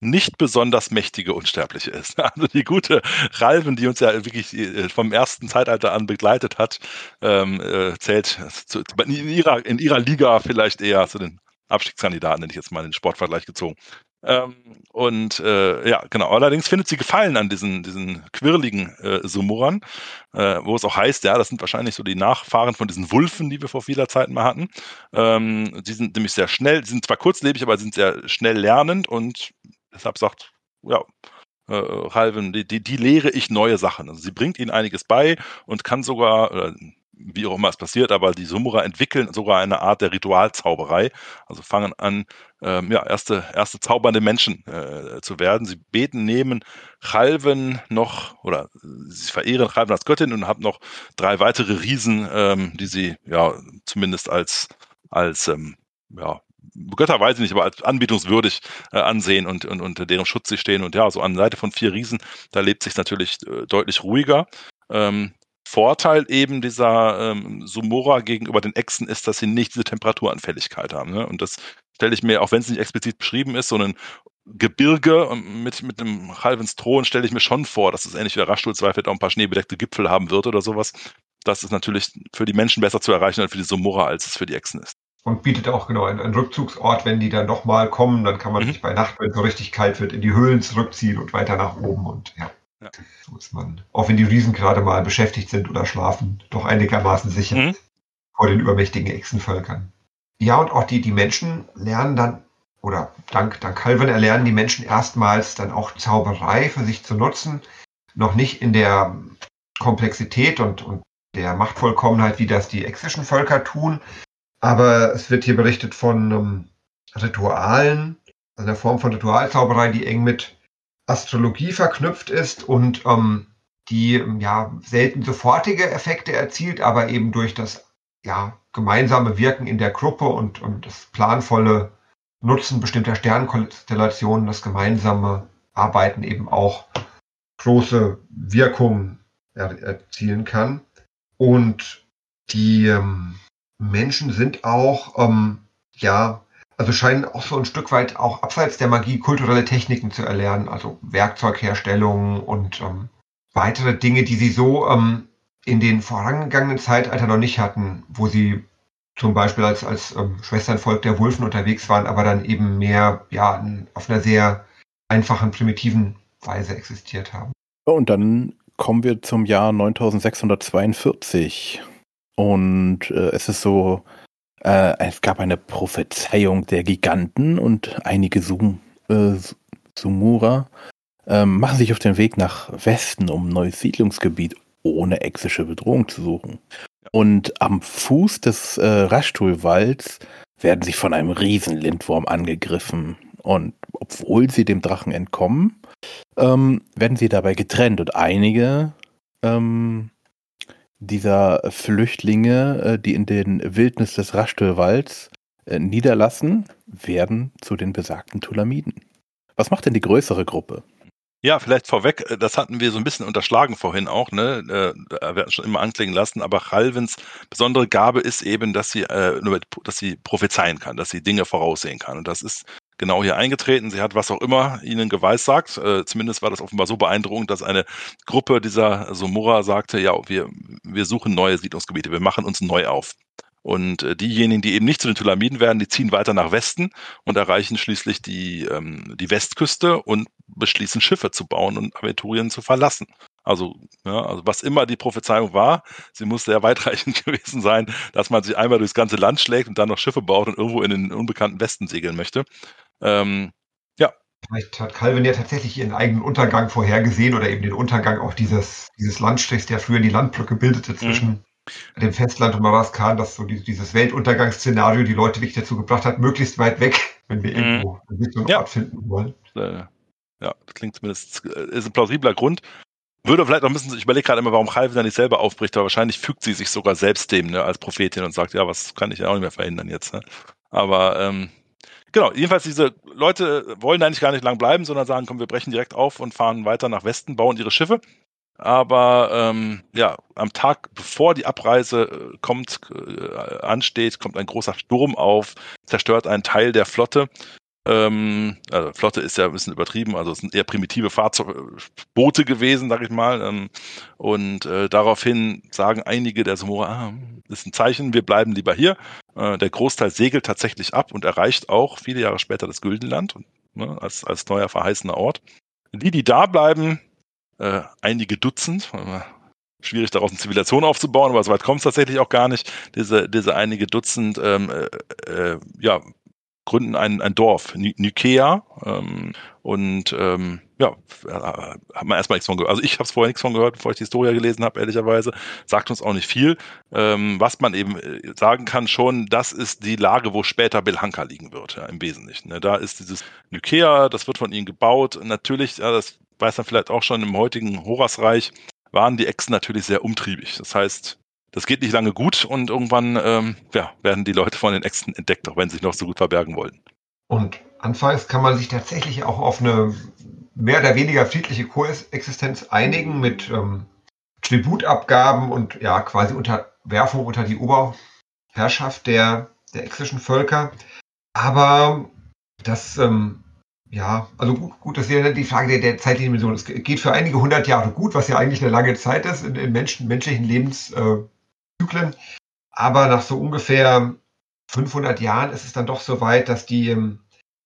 nicht besonders mächtige Unsterbliche ist. Also die gute Ralven, die uns ja wirklich äh, vom ersten Zeitalter an begleitet hat, ähm, äh, zählt zu, in, ihrer, in ihrer Liga vielleicht eher zu den Abstiegskandidaten, nenne ich jetzt mal den Sportvergleich gezogen. Ähm, und äh, ja, genau. Allerdings findet sie Gefallen an diesen, diesen quirligen äh, Sumurern, äh, wo es auch heißt, ja, das sind wahrscheinlich so die Nachfahren von diesen Wulfen, die wir vor vieler Zeit mal hatten. Ähm, die sind nämlich sehr schnell, sind zwar kurzlebig, aber sind sehr schnell lernend und deshalb sagt, ja, äh, Halven, die, die, die lehre ich neue Sachen. Also sie bringt ihnen einiges bei und kann sogar, äh, wie auch immer es passiert, aber die Sumura entwickeln sogar eine Art der Ritualzauberei. Also fangen an, ähm, ja, erste, erste zaubernde Menschen äh, zu werden. Sie beten neben Chalven noch, oder sie verehren Chalven als Göttin und haben noch drei weitere Riesen, ähm, die sie ja zumindest als, als ähm, ja, Götter weiß ich nicht, aber als anbietungswürdig äh, ansehen und, und unter deren Schutz sie stehen. Und ja, so an der Seite von vier Riesen, da lebt sich natürlich äh, deutlich ruhiger. Ähm, Vorteil eben dieser ähm, Sumora gegenüber den Echsen ist, dass sie nicht diese Temperaturanfälligkeit haben. Ne? Und das stelle ich mir, auch wenn es nicht explizit beschrieben ist, so ein Gebirge ähm, mit, mit einem halben Thron stelle ich mir schon vor, dass es ähnlich wie der Raschstuhl vielleicht auch ein paar schneebedeckte Gipfel haben wird oder sowas. Das ist natürlich für die Menschen besser zu erreichen als für die Sumora, als es für die Echsen ist. Und bietet auch genau einen, einen Rückzugsort, wenn die dann nochmal kommen, dann kann man mhm. sich bei Nacht, wenn es so richtig kalt wird, in die Höhlen zurückziehen und weiter nach oben und ja. Ja. So ist man, auch wenn die Riesen gerade mal beschäftigt sind oder schlafen, doch einigermaßen sicher mhm. vor den übermächtigen Echsenvölkern. Ja, und auch die, die Menschen lernen dann, oder dank, dank Calvin erlernen die Menschen erstmals dann auch Zauberei für sich zu nutzen. Noch nicht in der Komplexität und, und der Machtvollkommenheit, wie das die exischen Völker tun. Aber es wird hier berichtet von ähm, Ritualen, also einer Form von Ritualzauberei, die eng mit Astrologie verknüpft ist und ähm, die ja selten sofortige Effekte erzielt, aber eben durch das ja, gemeinsame Wirken in der Gruppe und, und das planvolle Nutzen bestimmter Sternkonstellationen, das gemeinsame Arbeiten eben auch große Wirkung er erzielen kann. Und die ähm, Menschen sind auch, ähm, ja, also scheinen auch so ein Stück weit auch abseits der Magie kulturelle Techniken zu erlernen, also Werkzeugherstellung und ähm, weitere Dinge, die sie so ähm, in den vorangegangenen Zeitalter noch nicht hatten, wo sie zum Beispiel als, als ähm, Schwesternvolk der Wulfen unterwegs waren, aber dann eben mehr ja, auf einer sehr einfachen, primitiven Weise existiert haben. Und dann kommen wir zum Jahr 9642. Und äh, es ist so, äh, es gab eine Prophezeiung der Giganten und einige Sum, äh, Sumura äh, machen sich auf den Weg nach Westen, um ein neues Siedlungsgebiet ohne exische Bedrohung zu suchen. Und am Fuß des äh, Raschtuhlwalds werden sie von einem Riesenlindwurm angegriffen. Und obwohl sie dem Drachen entkommen, ähm, werden sie dabei getrennt. Und einige ähm, dieser Flüchtlinge, äh, die in den Wildnis des Raschtelwalds äh, niederlassen, werden zu den besagten Tulamiden. Was macht denn die größere Gruppe? Ja, vielleicht vorweg, äh, das hatten wir so ein bisschen unterschlagen vorhin auch, ne? Wir hatten schon immer anklingen lassen, aber Chalvins besondere Gabe ist eben, dass sie, dass sie prophezeien kann, dass sie Dinge voraussehen kann. Und das ist genau hier eingetreten. Sie hat was auch immer ihnen geweissagt. Äh, zumindest war das offenbar so beeindruckend, dass eine Gruppe dieser Somura sagte, ja, wir, wir suchen neue Siedlungsgebiete, wir machen uns neu auf. Und äh, diejenigen, die eben nicht zu den Tulamiden werden, die ziehen weiter nach Westen und erreichen schließlich die, ähm, die Westküste und beschließen Schiffe zu bauen und Aventurien zu verlassen. Also, ja, also was immer die Prophezeiung war, sie muss sehr weitreichend gewesen sein, dass man sich einmal durchs ganze Land schlägt und dann noch Schiffe baut und irgendwo in den unbekannten Westen segeln möchte. Ähm, ja. Vielleicht hat Calvin ja tatsächlich ihren eigenen Untergang vorhergesehen oder eben den Untergang auch dieses, dieses Landstrichs, der früher die Landbrücke bildete zwischen mhm. dem Festland und Maraskan, dass so dieses Weltuntergangsszenario die Leute wirklich dazu gebracht hat, möglichst weit weg, wenn wir mhm. irgendwo einen ja. Ort finden wollen. Äh, ja, das klingt zumindest, äh, ist ein plausibler Grund. Würde vielleicht noch ein bisschen, ich überlege gerade immer, warum Calvin da nicht selber aufbricht, aber wahrscheinlich fügt sie sich sogar selbst dem, ne, als Prophetin und sagt, ja, was kann ich ja auch nicht mehr verhindern jetzt. Ne? Aber ähm, Genau, jedenfalls diese Leute wollen eigentlich gar nicht lang bleiben, sondern sagen, komm, wir brechen direkt auf und fahren weiter nach Westen, bauen ihre Schiffe. Aber ähm, ja, am Tag bevor die Abreise äh, kommt, äh, ansteht, kommt ein großer Sturm auf, zerstört einen Teil der Flotte ähm, also Flotte ist ja ein bisschen übertrieben, also es sind eher primitive Fahrzeuge, Boote gewesen, sag ich mal. Ähm, und äh, daraufhin sagen einige der Sumora, ah, das ist ein Zeichen, wir bleiben lieber hier. Äh, der Großteil segelt tatsächlich ab und erreicht auch viele Jahre später das Güldenland ne, als, als neuer verheißener Ort. Die, die da bleiben, äh, einige Dutzend, schwierig daraus eine Zivilisation aufzubauen, aber so weit kommt es tatsächlich auch gar nicht. Diese, diese einige Dutzend ähm, äh, äh ja, gründen ein, ein Dorf, Nikea. Ähm, und ähm, ja, äh, hat man erstmal nichts von gehört. Also ich habe es vorher nichts von gehört, bevor ich die Historia gelesen habe, ehrlicherweise. Sagt uns auch nicht viel. Ähm, was man eben äh, sagen kann schon, das ist die Lage, wo später Belhanka liegen wird, ja, im Wesentlichen. Ne? Da ist dieses Nikea, das wird von ihnen gebaut. Natürlich, ja, das weiß man vielleicht auch schon, im heutigen Horasreich waren die Echsen natürlich sehr umtriebig. Das heißt, das geht nicht lange gut und irgendwann ähm, ja, werden die Leute von den Echsen entdeckt, auch wenn sie sich noch so gut verbergen wollten. Und anfangs kann man sich tatsächlich auch auf eine mehr oder weniger friedliche Koexistenz einigen mit ähm, Tributabgaben und ja quasi Unterwerfung unter die Oberherrschaft der, der exischen Völker. Aber das, ähm, ja, also gut, gut, das ist ja die Frage der, der Zeitdimension. Es geht für einige hundert Jahre gut, was ja eigentlich eine lange Zeit ist in, in Menschen, menschlichen Lebenszyklen. Äh, Aber nach so ungefähr 500 Jahren ist es dann doch so weit, dass die ähm,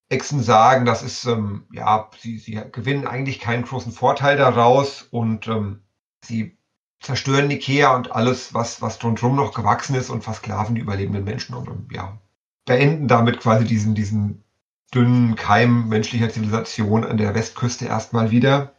Echsen sagen, das ist, ähm, ja, sie, sie gewinnen eigentlich keinen großen Vorteil daraus und ähm, sie zerstören Ikea und alles, was, was drumherum noch gewachsen ist und versklaven die überlebenden Menschen und, und ja, beenden damit quasi diesen, diesen dünnen Keim menschlicher Zivilisation an der Westküste erstmal wieder.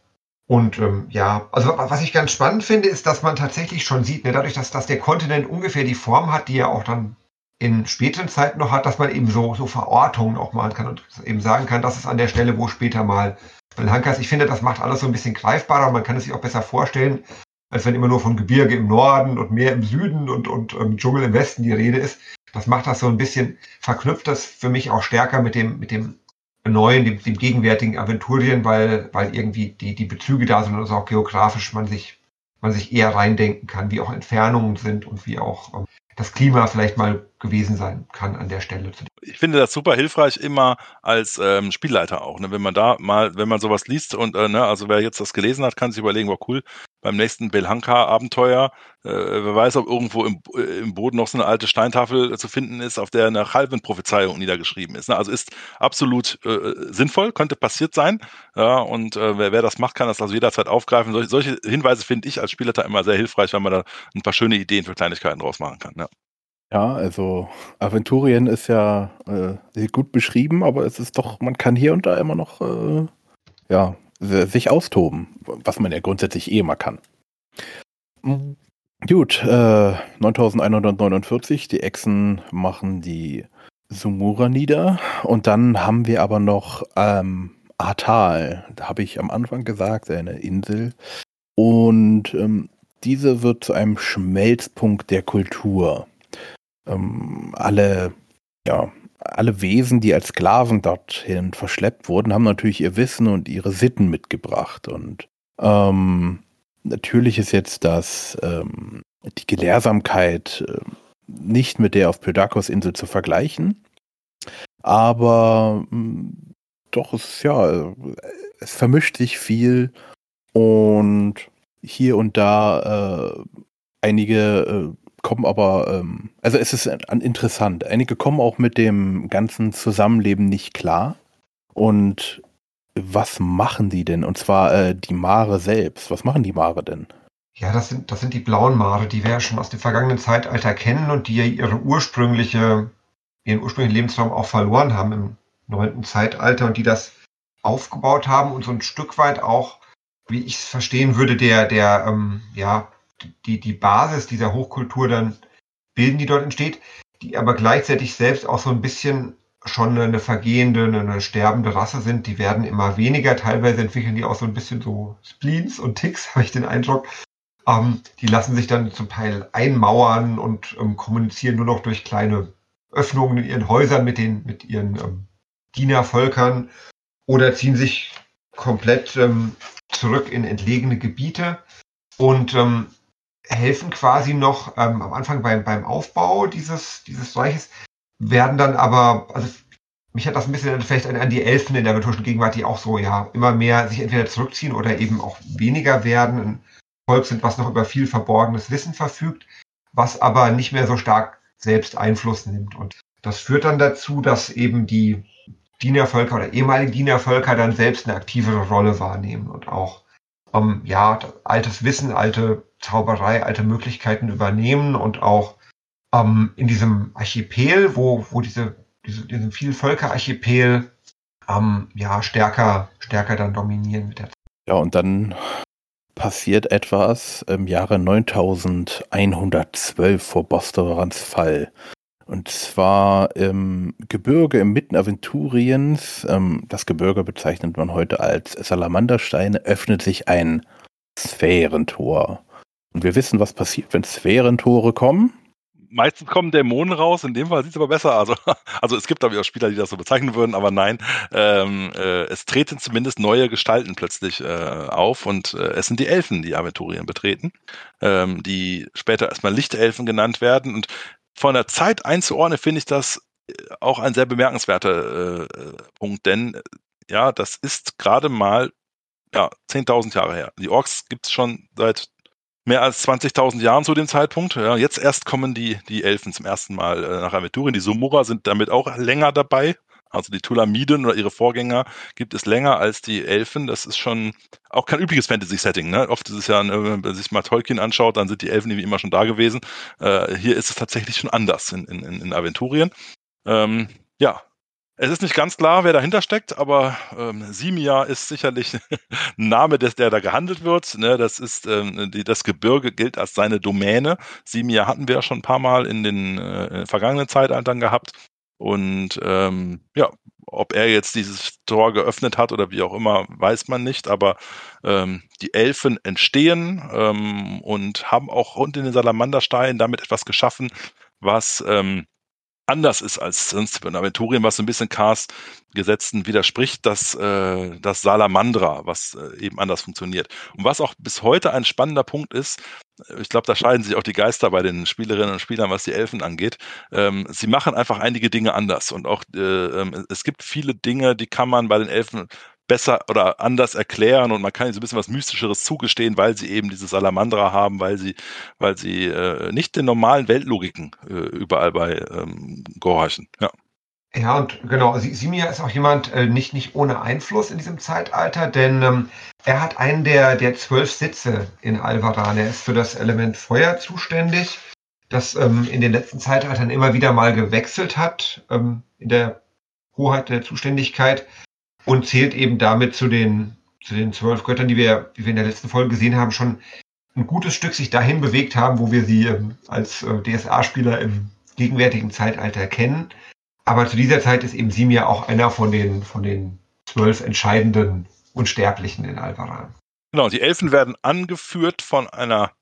Und ähm, ja, also was ich ganz spannend finde, ist, dass man tatsächlich schon sieht, ne, dadurch, dass, dass der Kontinent ungefähr die Form hat, die er auch dann in späteren Zeiten noch hat, dass man eben so, so Verortungen auch malen kann und eben sagen kann, das ist an der Stelle, wo später mal Belhankas. Ich finde, das macht alles so ein bisschen greifbarer und man kann es sich auch besser vorstellen, als wenn immer nur von Gebirge im Norden und Meer im Süden und, und ähm, Dschungel im Westen die Rede ist. Das macht das so ein bisschen, verknüpft das für mich auch stärker mit dem, mit dem neuen, dem, dem gegenwärtigen Aventurien, weil, weil irgendwie die, die Bezüge da sind und auch geografisch man sich, man sich eher reindenken kann, wie auch Entfernungen sind und wie auch ähm, das Klima vielleicht mal gewesen sein kann an der Stelle. Ich finde das super hilfreich immer als ähm, Spielleiter auch, ne? wenn man da mal, wenn man sowas liest und äh, ne, also wer jetzt das gelesen hat, kann sich überlegen, war cool, beim nächsten Belhanka-Abenteuer, äh, wer weiß, ob irgendwo im, äh, im Boden noch so eine alte Steintafel zu finden ist, auf der eine Halven-Prophezeiung niedergeschrieben ist. Ne? Also ist absolut äh, sinnvoll, könnte passiert sein. Ja, und äh, wer, wer das macht, kann das also jederzeit aufgreifen. Solche, solche Hinweise finde ich als Spielleiter immer sehr hilfreich, weil man da ein paar schöne Ideen für Kleinigkeiten draus machen kann. Ja. Ja, also Aventurien ist ja äh, gut beschrieben, aber es ist doch, man kann hier und da immer noch äh, ja, sich austoben, was man ja grundsätzlich eh immer kann. Gut, äh, 9149, die Echsen machen die Sumura nieder und dann haben wir aber noch ähm, Atal, da habe ich am Anfang gesagt, eine Insel und ähm, diese wird zu einem Schmelzpunkt der Kultur. Ähm, alle, ja, alle Wesen, die als Sklaven dorthin verschleppt wurden, haben natürlich ihr Wissen und ihre Sitten mitgebracht. Und ähm, natürlich ist jetzt das ähm, die Gelehrsamkeit äh, nicht mit der auf Pyrdakos Insel zu vergleichen. Aber mh, doch, es ja, es vermischt sich viel und hier und da äh, einige äh, kommen aber, ähm, also es ist interessant. Einige kommen auch mit dem ganzen Zusammenleben nicht klar. Und was machen die denn? Und zwar äh, die Mare selbst. Was machen die Mare denn? Ja, das sind, das sind die blauen Mare, die wir ja schon aus dem vergangenen Zeitalter kennen und die ja ihre ursprüngliche, ihren ursprünglichen Lebensraum auch verloren haben im neunten Zeitalter und die das aufgebaut haben und so ein Stück weit auch, wie ich es verstehen würde, der, der ähm, ja, die, die Basis dieser Hochkultur dann bilden, die dort entsteht, die aber gleichzeitig selbst auch so ein bisschen schon eine vergehende, eine sterbende Rasse sind. Die werden immer weniger. Teilweise entwickeln die auch so ein bisschen so Spleens und Ticks, habe ich den Eindruck. Ähm, die lassen sich dann zum Teil einmauern und ähm, kommunizieren nur noch durch kleine Öffnungen in ihren Häusern mit den, mit ihren ähm, Dienervölkern oder ziehen sich komplett ähm, zurück in entlegene Gebiete. Und ähm, helfen quasi noch ähm, am Anfang beim, beim Aufbau dieses, dieses Reiches, werden dann aber, also mich hat das ein bisschen vielleicht an, an die Elfen in der mythischen Gegenwart, die auch so ja immer mehr sich entweder zurückziehen oder eben auch weniger werden, ein Volk sind, was noch über viel verborgenes Wissen verfügt, was aber nicht mehr so stark selbst Einfluss nimmt. Und das führt dann dazu, dass eben die Dienervölker oder ehemalige Dienervölker dann selbst eine aktivere Rolle wahrnehmen und auch ähm, ja, altes Wissen, alte Zauberei, alte Möglichkeiten übernehmen und auch ähm, in diesem Archipel, wo, wo diese diese, diesen Vielvölkerarchipel ähm, ja, stärker, stärker dann dominieren mit der Zeit. Ja, und dann passiert etwas im Jahre 9112 vor Bostorans Fall. Und zwar im Gebirge im Mitten Aventuriens, ähm, das Gebirge bezeichnet man heute als Salamandersteine, öffnet sich ein Sphärentor. Und wir wissen, was passiert, wenn Sphärentore kommen. Meistens kommen Dämonen raus, in dem Fall sieht es aber besser. Also, also es gibt aber auch Spieler, die das so bezeichnen würden, aber nein, ähm, äh, es treten zumindest neue Gestalten plötzlich äh, auf und äh, es sind die Elfen, die Aventurien betreten, ähm, die später erstmal Lichtelfen genannt werden. Und von der Zeit einzuordnen, finde ich das äh, auch ein sehr bemerkenswerter äh, Punkt, denn äh, ja, das ist gerade mal ja, 10.000 Jahre her. Die Orks gibt es schon seit mehr als 20.000 Jahren zu dem Zeitpunkt. Ja, jetzt erst kommen die, die Elfen zum ersten Mal äh, nach Aventurien. Die Sumura sind damit auch länger dabei. Also die Tulamiden oder ihre Vorgänger gibt es länger als die Elfen. Das ist schon auch kein übliches Fantasy-Setting. Ne? Oft ist es ja, wenn man sich mal Tolkien anschaut, dann sind die Elfen irgendwie immer schon da gewesen. Äh, hier ist es tatsächlich schon anders in, in, in Aventurien. Ähm, ja, es ist nicht ganz klar, wer dahinter steckt, aber ähm, Simia ist sicherlich ein Name, des, der da gehandelt wird. Ne? Das ist ähm, die, das Gebirge gilt als seine Domäne. Simia hatten wir ja schon ein paar Mal in den äh, vergangenen Zeitaltern gehabt. Und ähm, ja, ob er jetzt dieses Tor geöffnet hat oder wie auch immer, weiß man nicht. Aber ähm, die Elfen entstehen ähm, und haben auch rund in den Salamandersteinen damit etwas geschaffen, was ähm, anders ist als sonst in Aventurien, was so ein bisschen Cars Gesetzen widerspricht, dass äh, das Salamandra, was äh, eben anders funktioniert. Und was auch bis heute ein spannender Punkt ist, äh, ich glaube, da scheiden sich auch die Geister bei den Spielerinnen und Spielern, was die Elfen angeht. Ähm, sie machen einfach einige Dinge anders und auch äh, äh, es gibt viele Dinge, die kann man bei den Elfen besser oder anders erklären und man kann ihnen so ein bisschen was Mystischeres zugestehen, weil sie eben diese Salamandra haben, weil sie, weil sie äh, nicht den normalen Weltlogiken äh, überall bei ähm, gehorchen. Ja. Ja, und genau, Simia ist auch jemand äh, nicht, nicht ohne Einfluss in diesem Zeitalter, denn ähm, er hat einen der, der zwölf Sitze in Alvaran. Er ist für das Element Feuer zuständig, das ähm, in den letzten Zeitaltern immer wieder mal gewechselt hat ähm, in der Hoheit der Zuständigkeit und zählt eben damit zu den, zu den zwölf Göttern, die wir, wie wir in der letzten Folge gesehen haben, schon ein gutes Stück sich dahin bewegt haben, wo wir sie ähm, als äh, DSA-Spieler im gegenwärtigen Zeitalter kennen. Aber zu dieser Zeit ist eben Simia auch einer von den, von den zwölf entscheidenden Unsterblichen in Alvaran. Genau, die Elfen werden angeführt von einer,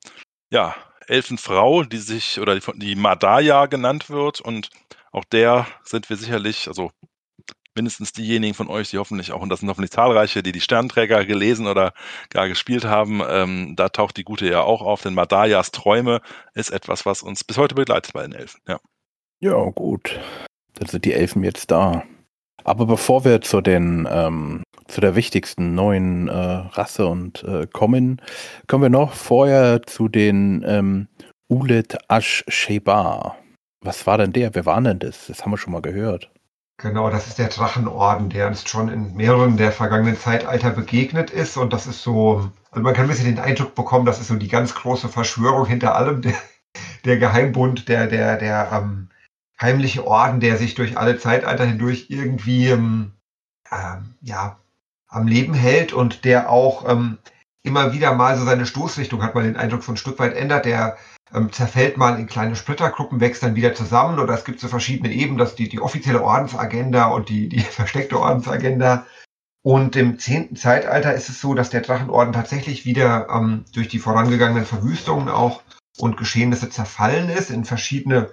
ja, Elfenfrau, die sich, oder die, die Madaya genannt wird und auch der sind wir sicherlich, also mindestens diejenigen von euch, die hoffentlich auch, und das sind hoffentlich zahlreiche, die die Sternträger gelesen oder gar gespielt haben, ähm, da taucht die Gute ja auch auf, denn Madayas Träume ist etwas, was uns bis heute begleitet bei den Elfen. Ja, ja gut. Dann sind die Elfen jetzt da. Aber bevor wir zu den ähm, zu der wichtigsten neuen äh, Rasse und äh, kommen, kommen wir noch vorher zu den ähm, Ulet Ash Sheba. Was war denn der? Wer war denn das? Das haben wir schon mal gehört. Genau, das ist der Drachenorden, der uns schon in mehreren der vergangenen Zeitalter begegnet ist. Und das ist so, also man kann ein bisschen den Eindruck bekommen, das ist so die ganz große Verschwörung hinter allem, der, der Geheimbund, der, der, der ähm, heimliche Orden, der sich durch alle Zeitalter hindurch irgendwie ähm, ähm, ja, am Leben hält und der auch ähm, immer wieder mal so seine Stoßrichtung, hat man den Eindruck, so ein Stück weit ändert. Der ähm, zerfällt mal in kleine Splittergruppen, wächst dann wieder zusammen oder es gibt so verschiedene Ebenen, dass die, die offizielle Ordensagenda und die, die versteckte Ordensagenda. Und im zehnten Zeitalter ist es so, dass der Drachenorden tatsächlich wieder ähm, durch die vorangegangenen Verwüstungen auch und Geschehnisse zerfallen ist in verschiedene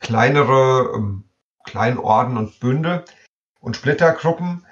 kleinere ähm, Kleinorden und Bünde und Splittergruppen.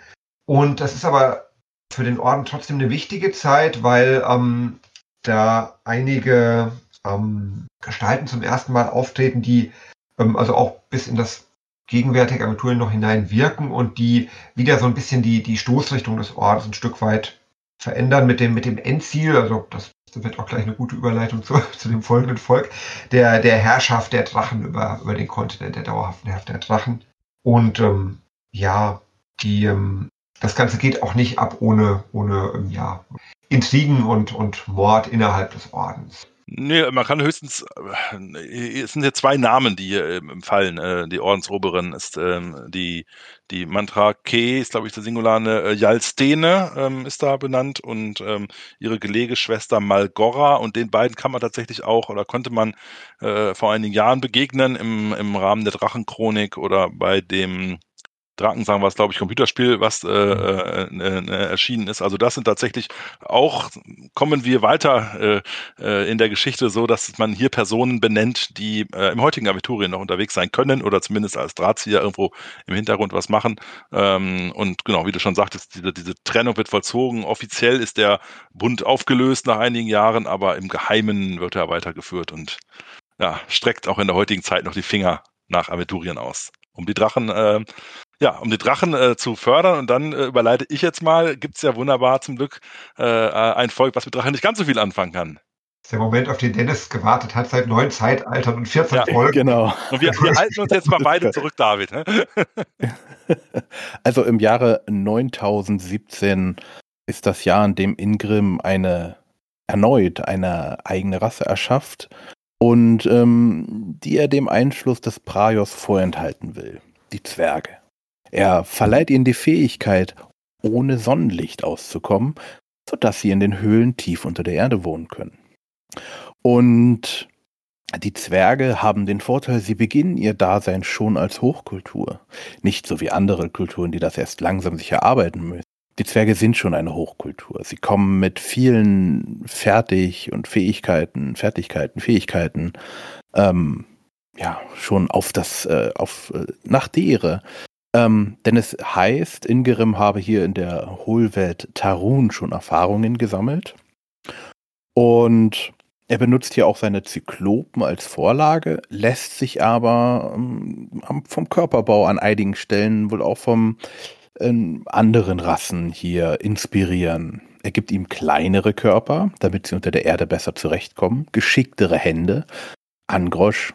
Und das ist aber für den Orden trotzdem eine wichtige Zeit, weil ähm, da einige ähm, Gestalten zum ersten Mal auftreten, die ähm, also auch bis in das gegenwärtige Aventurien noch hinein wirken und die wieder so ein bisschen die, die Stoßrichtung des Ordens ein Stück weit verändern mit dem, mit dem Endziel, also das wird auch gleich eine gute Überleitung zu, zu dem folgenden Volk, der, der Herrschaft der Drachen über, über den Kontinent, der dauerhaften Herrschaft der Drachen. Und ähm, ja, die, ähm, das Ganze geht auch nicht ab ohne, ohne ähm, ja, Intrigen und, und Mord innerhalb des Ordens. Nee, man kann höchstens, äh, es sind ja zwei Namen, die hier ähm, fallen. Äh, die Ordensoberin ist ähm, die, die Mantra Ke, ist glaube ich der Singulane, äh, Jalstene ähm, ist da benannt und ihre Gelegeschwester Malgora und den beiden kann man tatsächlich auch oder konnte man vor einigen Jahren begegnen im, im Rahmen der Drachenchronik oder bei dem Drakensang war es, glaube ich, Computerspiel, was äh, äh, äh, erschienen ist. Also das sind tatsächlich auch, kommen wir weiter äh, äh, in der Geschichte so, dass man hier Personen benennt, die äh, im heutigen Abiturien noch unterwegs sein können oder zumindest als Drahtzieher irgendwo im Hintergrund was machen. Ähm, und genau, wie du schon sagtest, diese, diese Trennung wird vollzogen. Offiziell ist der Bund aufgelöst nach einigen Jahren, aber im Geheimen wird er weitergeführt und ja, streckt auch in der heutigen Zeit noch die Finger nach Abiturien aus um die Drachen äh, ja, um die Drachen äh, zu fördern. Und dann äh, überleite ich jetzt mal, gibt es ja wunderbar zum Glück äh, ein Volk, was mit Drachen nicht ganz so viel anfangen kann. Das ist der Moment, auf den Dennis gewartet hat, seit neun Zeitaltern und 14 ja, Folgen. Genau. Und wir, wir halten uns jetzt mal beide zurück, David. Ne? Also im Jahre 9017 ist das Jahr, in dem Ingrim eine erneut eine eigene Rasse erschafft und ähm, die er dem Einfluss des Praios vorenthalten will, die Zwerge. Er verleiht ihnen die Fähigkeit, ohne Sonnenlicht auszukommen, sodass sie in den Höhlen tief unter der Erde wohnen können. Und die Zwerge haben den Vorteil, sie beginnen ihr Dasein schon als Hochkultur. Nicht so wie andere Kulturen, die das erst langsam sich erarbeiten müssen. Die Zwerge sind schon eine Hochkultur. Sie kommen mit vielen Fertig und Fähigkeiten, Fertigkeiten, Fähigkeiten, ähm, ja, schon auf das, äh, auf, äh, nach Dere. Ähm, denn es heißt, Ingerim habe hier in der Hohlwelt Tarun schon Erfahrungen gesammelt. Und er benutzt hier auch seine Zyklopen als Vorlage, lässt sich aber ähm, vom Körperbau an einigen Stellen wohl auch vom äh, anderen Rassen hier inspirieren. Er gibt ihm kleinere Körper, damit sie unter der Erde besser zurechtkommen, geschicktere Hände. Angrosch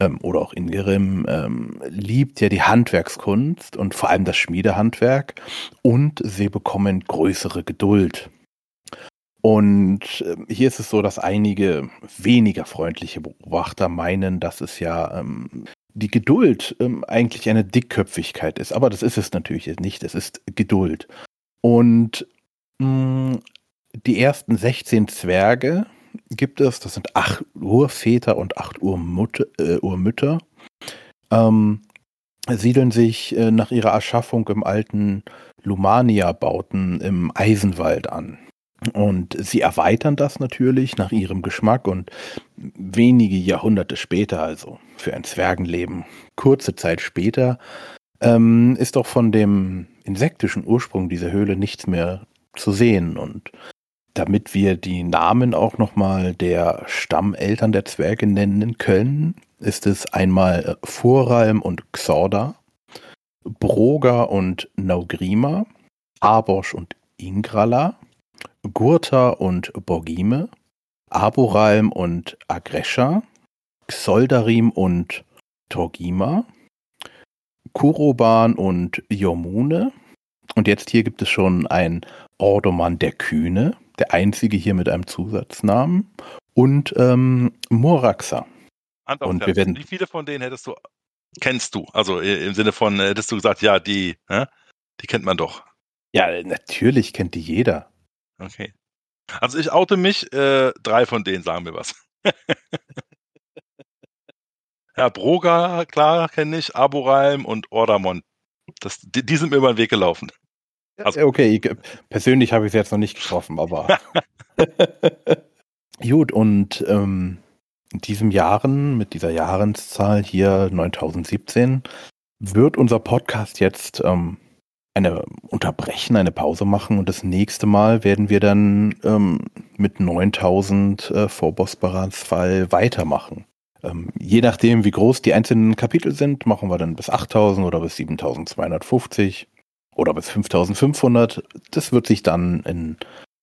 ähm, oder auch Ingerim ähm, liebt ja die Handwerkskunst und vor allem das Schmiedehandwerk und sie bekommen größere Geduld. Und äh, hier ist es so, dass einige weniger freundliche Beobachter meinen, dass es ja ähm, die Geduld ähm, eigentlich eine Dickköpfigkeit ist. Aber das ist es natürlich nicht. Es ist Geduld. Und mh, mm, die ersten 16 Zwerge gibt es, das sind acht Urväter und acht Urmutter, äh, Urmütter, ähm, siedeln sich äh, nach ihrer Erschaffung im alten Lumania-Bauten im Eisenwald an. Und sie erweitern das natürlich nach ihrem Geschmack und wenige Jahrhunderte später, also für ein Zwergenleben, kurze Zeit später, ähm, ist auch von dem insektischen Ursprung dieser Höhle nichts mehr zu sehen. Und damit wir die Namen auch nochmal der Stammeltern der Zwerge nennen können, ist es einmal Voralm und Xorda, Broga und Naugrima, Abosch und Ingrala, Gurta und Borgime, Aboralm und Agresha, Xoldarim und Torgima, Kuroban und Jomune. Und jetzt hier gibt es schon ein Ordoman der Kühne, der einzige hier mit einem Zusatznamen. Und ähm, Moraxa. und wir werden, wie viele von denen hättest du, kennst du? Also im Sinne von, hättest du gesagt, ja, die, äh, die kennt man doch. Ja, natürlich kennt die jeder. Okay. Also ich oute mich, äh, drei von denen sagen mir was. ja, Broga, klar, kenne ich, Aboralm und Ordamon. Das, die, die, sind mir über den Weg gelaufen. Also, okay, ich, persönlich habe ich sie jetzt noch nicht getroffen, aber. Gut, und ähm, in diesem Jahren, mit dieser Jahreszahl hier 9017, wird unser Podcast jetzt ähm, eine unterbrechen, eine Pause machen und das nächste Mal werden wir dann ähm, mit 9000 äh, vor Bosporans Fall weitermachen. Ähm, je nachdem, wie groß die einzelnen Kapitel sind, machen wir dann bis 8000 oder bis 7250 oder bis 5500. Das wird sich dann in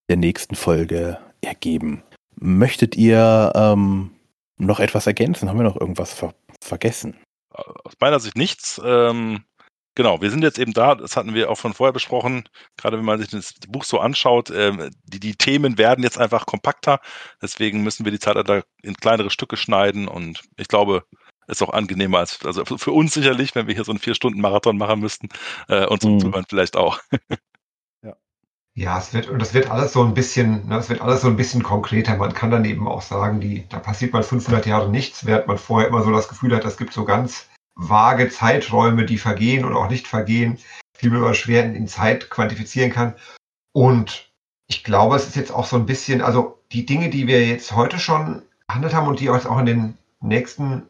der nächsten Folge ergeben. Möchtet ihr ähm, noch etwas ergänzen? Haben wir noch irgendwas ver vergessen? Aus meiner Sicht nichts. Ähm, Genau, wir sind jetzt eben da, das hatten wir auch von vorher besprochen, gerade wenn man sich das Buch so anschaut, äh, die, die Themen werden jetzt einfach kompakter, deswegen müssen wir die Zeitalter in kleinere Stücke schneiden und ich glaube, ist auch angenehmer als, also für uns sicherlich, wenn wir hier so einen Vier-Stunden-Marathon machen müssten äh, und zum mhm. Zuhören vielleicht auch. ja. Ja, es wird, und das wird alles so ein bisschen, ne, es wird alles so ein bisschen konkreter. Man kann dann eben auch sagen, die, da passiert mal 500 Jahre nichts, während man vorher immer so das Gefühl hat, es gibt so ganz vage Zeiträume, die vergehen oder auch nicht vergehen, die man aber schwer in, in Zeit quantifizieren kann. Und ich glaube, es ist jetzt auch so ein bisschen, also die Dinge, die wir jetzt heute schon behandelt haben und die jetzt auch in den nächsten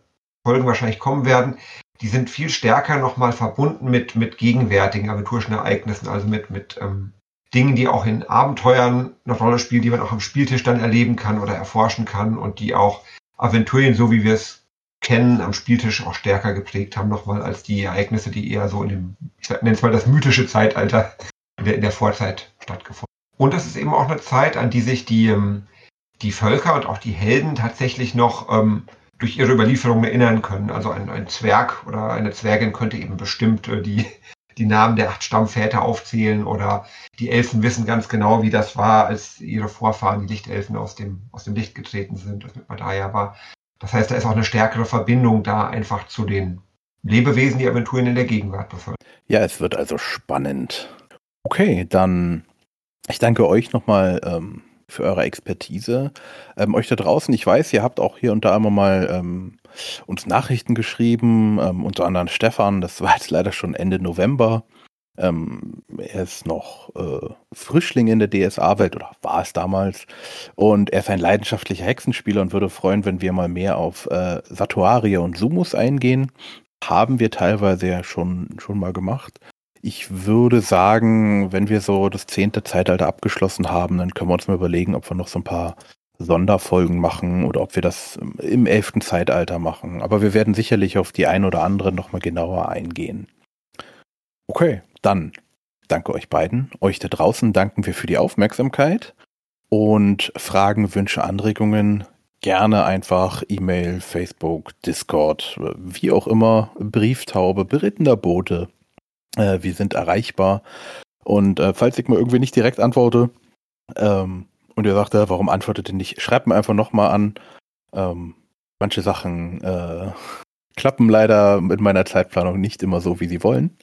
Folgen wahrscheinlich kommen werden, die sind viel stärker nochmal verbunden mit, mit gegenwärtigen aventurischen Ereignissen, also mit, mit ähm, Dingen, die auch in Abenteuern eine Rolle spielen, die man auch am Spieltisch dann erleben kann oder erforschen kann und die auch Aventurien, so wie wir es kennen, am Spieltisch auch stärker geprägt haben, nochmal als die Ereignisse, die eher so in dem, ich nenne es mal das mythische Zeitalter in der, in der Vorzeit stattgefunden haben. Und das ist eben auch eine Zeit, an die sich die, ähm, die Völker und auch die Helden tatsächlich noch ähm, durch ihre Überlieferungen erinnern können. Also ein, ein Zwerg oder eine Zwergin könnte eben bestimmt äh, die, die Namen der acht Stammväter aufzählen oder die Elfen wissen ganz genau, wie das war, als ihre Vorfahren, die Lichtelfen, aus dem, aus dem Licht getreten sind, das mit Madaya war. Das heißt, da ist auch eine stärkere Verbindung da einfach zu den Lebewesen, die Aventuren in der Gegenwart bevölkern. Ja, es wird also spannend. Okay, dann ich danke euch nochmal ähm, für eure Expertise. Ähm, euch da draußen, ich weiß, ihr habt auch hier und da immer mal ähm, uns Nachrichten geschrieben, ähm, unter anderem Stefan, das war jetzt leider schon Ende November. Ähm, er ist noch äh, Frischling in der DSA-Welt oder war es damals. Und er ist ein leidenschaftlicher Hexenspieler und würde freuen, wenn wir mal mehr auf äh, Satuaria und Sumus eingehen. Haben wir teilweise ja schon, schon mal gemacht. Ich würde sagen, wenn wir so das zehnte Zeitalter abgeschlossen haben, dann können wir uns mal überlegen, ob wir noch so ein paar Sonderfolgen machen oder ob wir das im elften Zeitalter machen. Aber wir werden sicherlich auf die ein oder andere nochmal genauer eingehen. Okay, dann danke euch beiden. Euch da draußen danken wir für die Aufmerksamkeit und Fragen, Wünsche, Anregungen gerne einfach E-Mail, Facebook, Discord, wie auch immer, Brieftaube, berittener Bote. Äh, wir sind erreichbar. Und äh, falls ich mal irgendwie nicht direkt antworte ähm, und ihr sagt, warum antwortet ihr nicht, schreibt mir einfach nochmal an. Ähm, manche Sachen äh, klappen leider mit meiner Zeitplanung nicht immer so, wie sie wollen.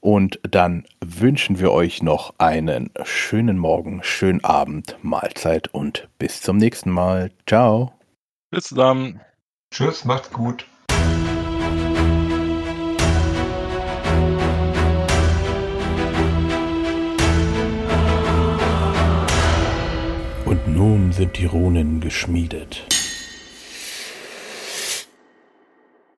Und dann wünschen wir euch noch einen schönen Morgen, schönen Abend, Mahlzeit und bis zum nächsten Mal. Ciao. Bis dann. Tschüss, macht's gut. Nun sind die Runen geschmiedet.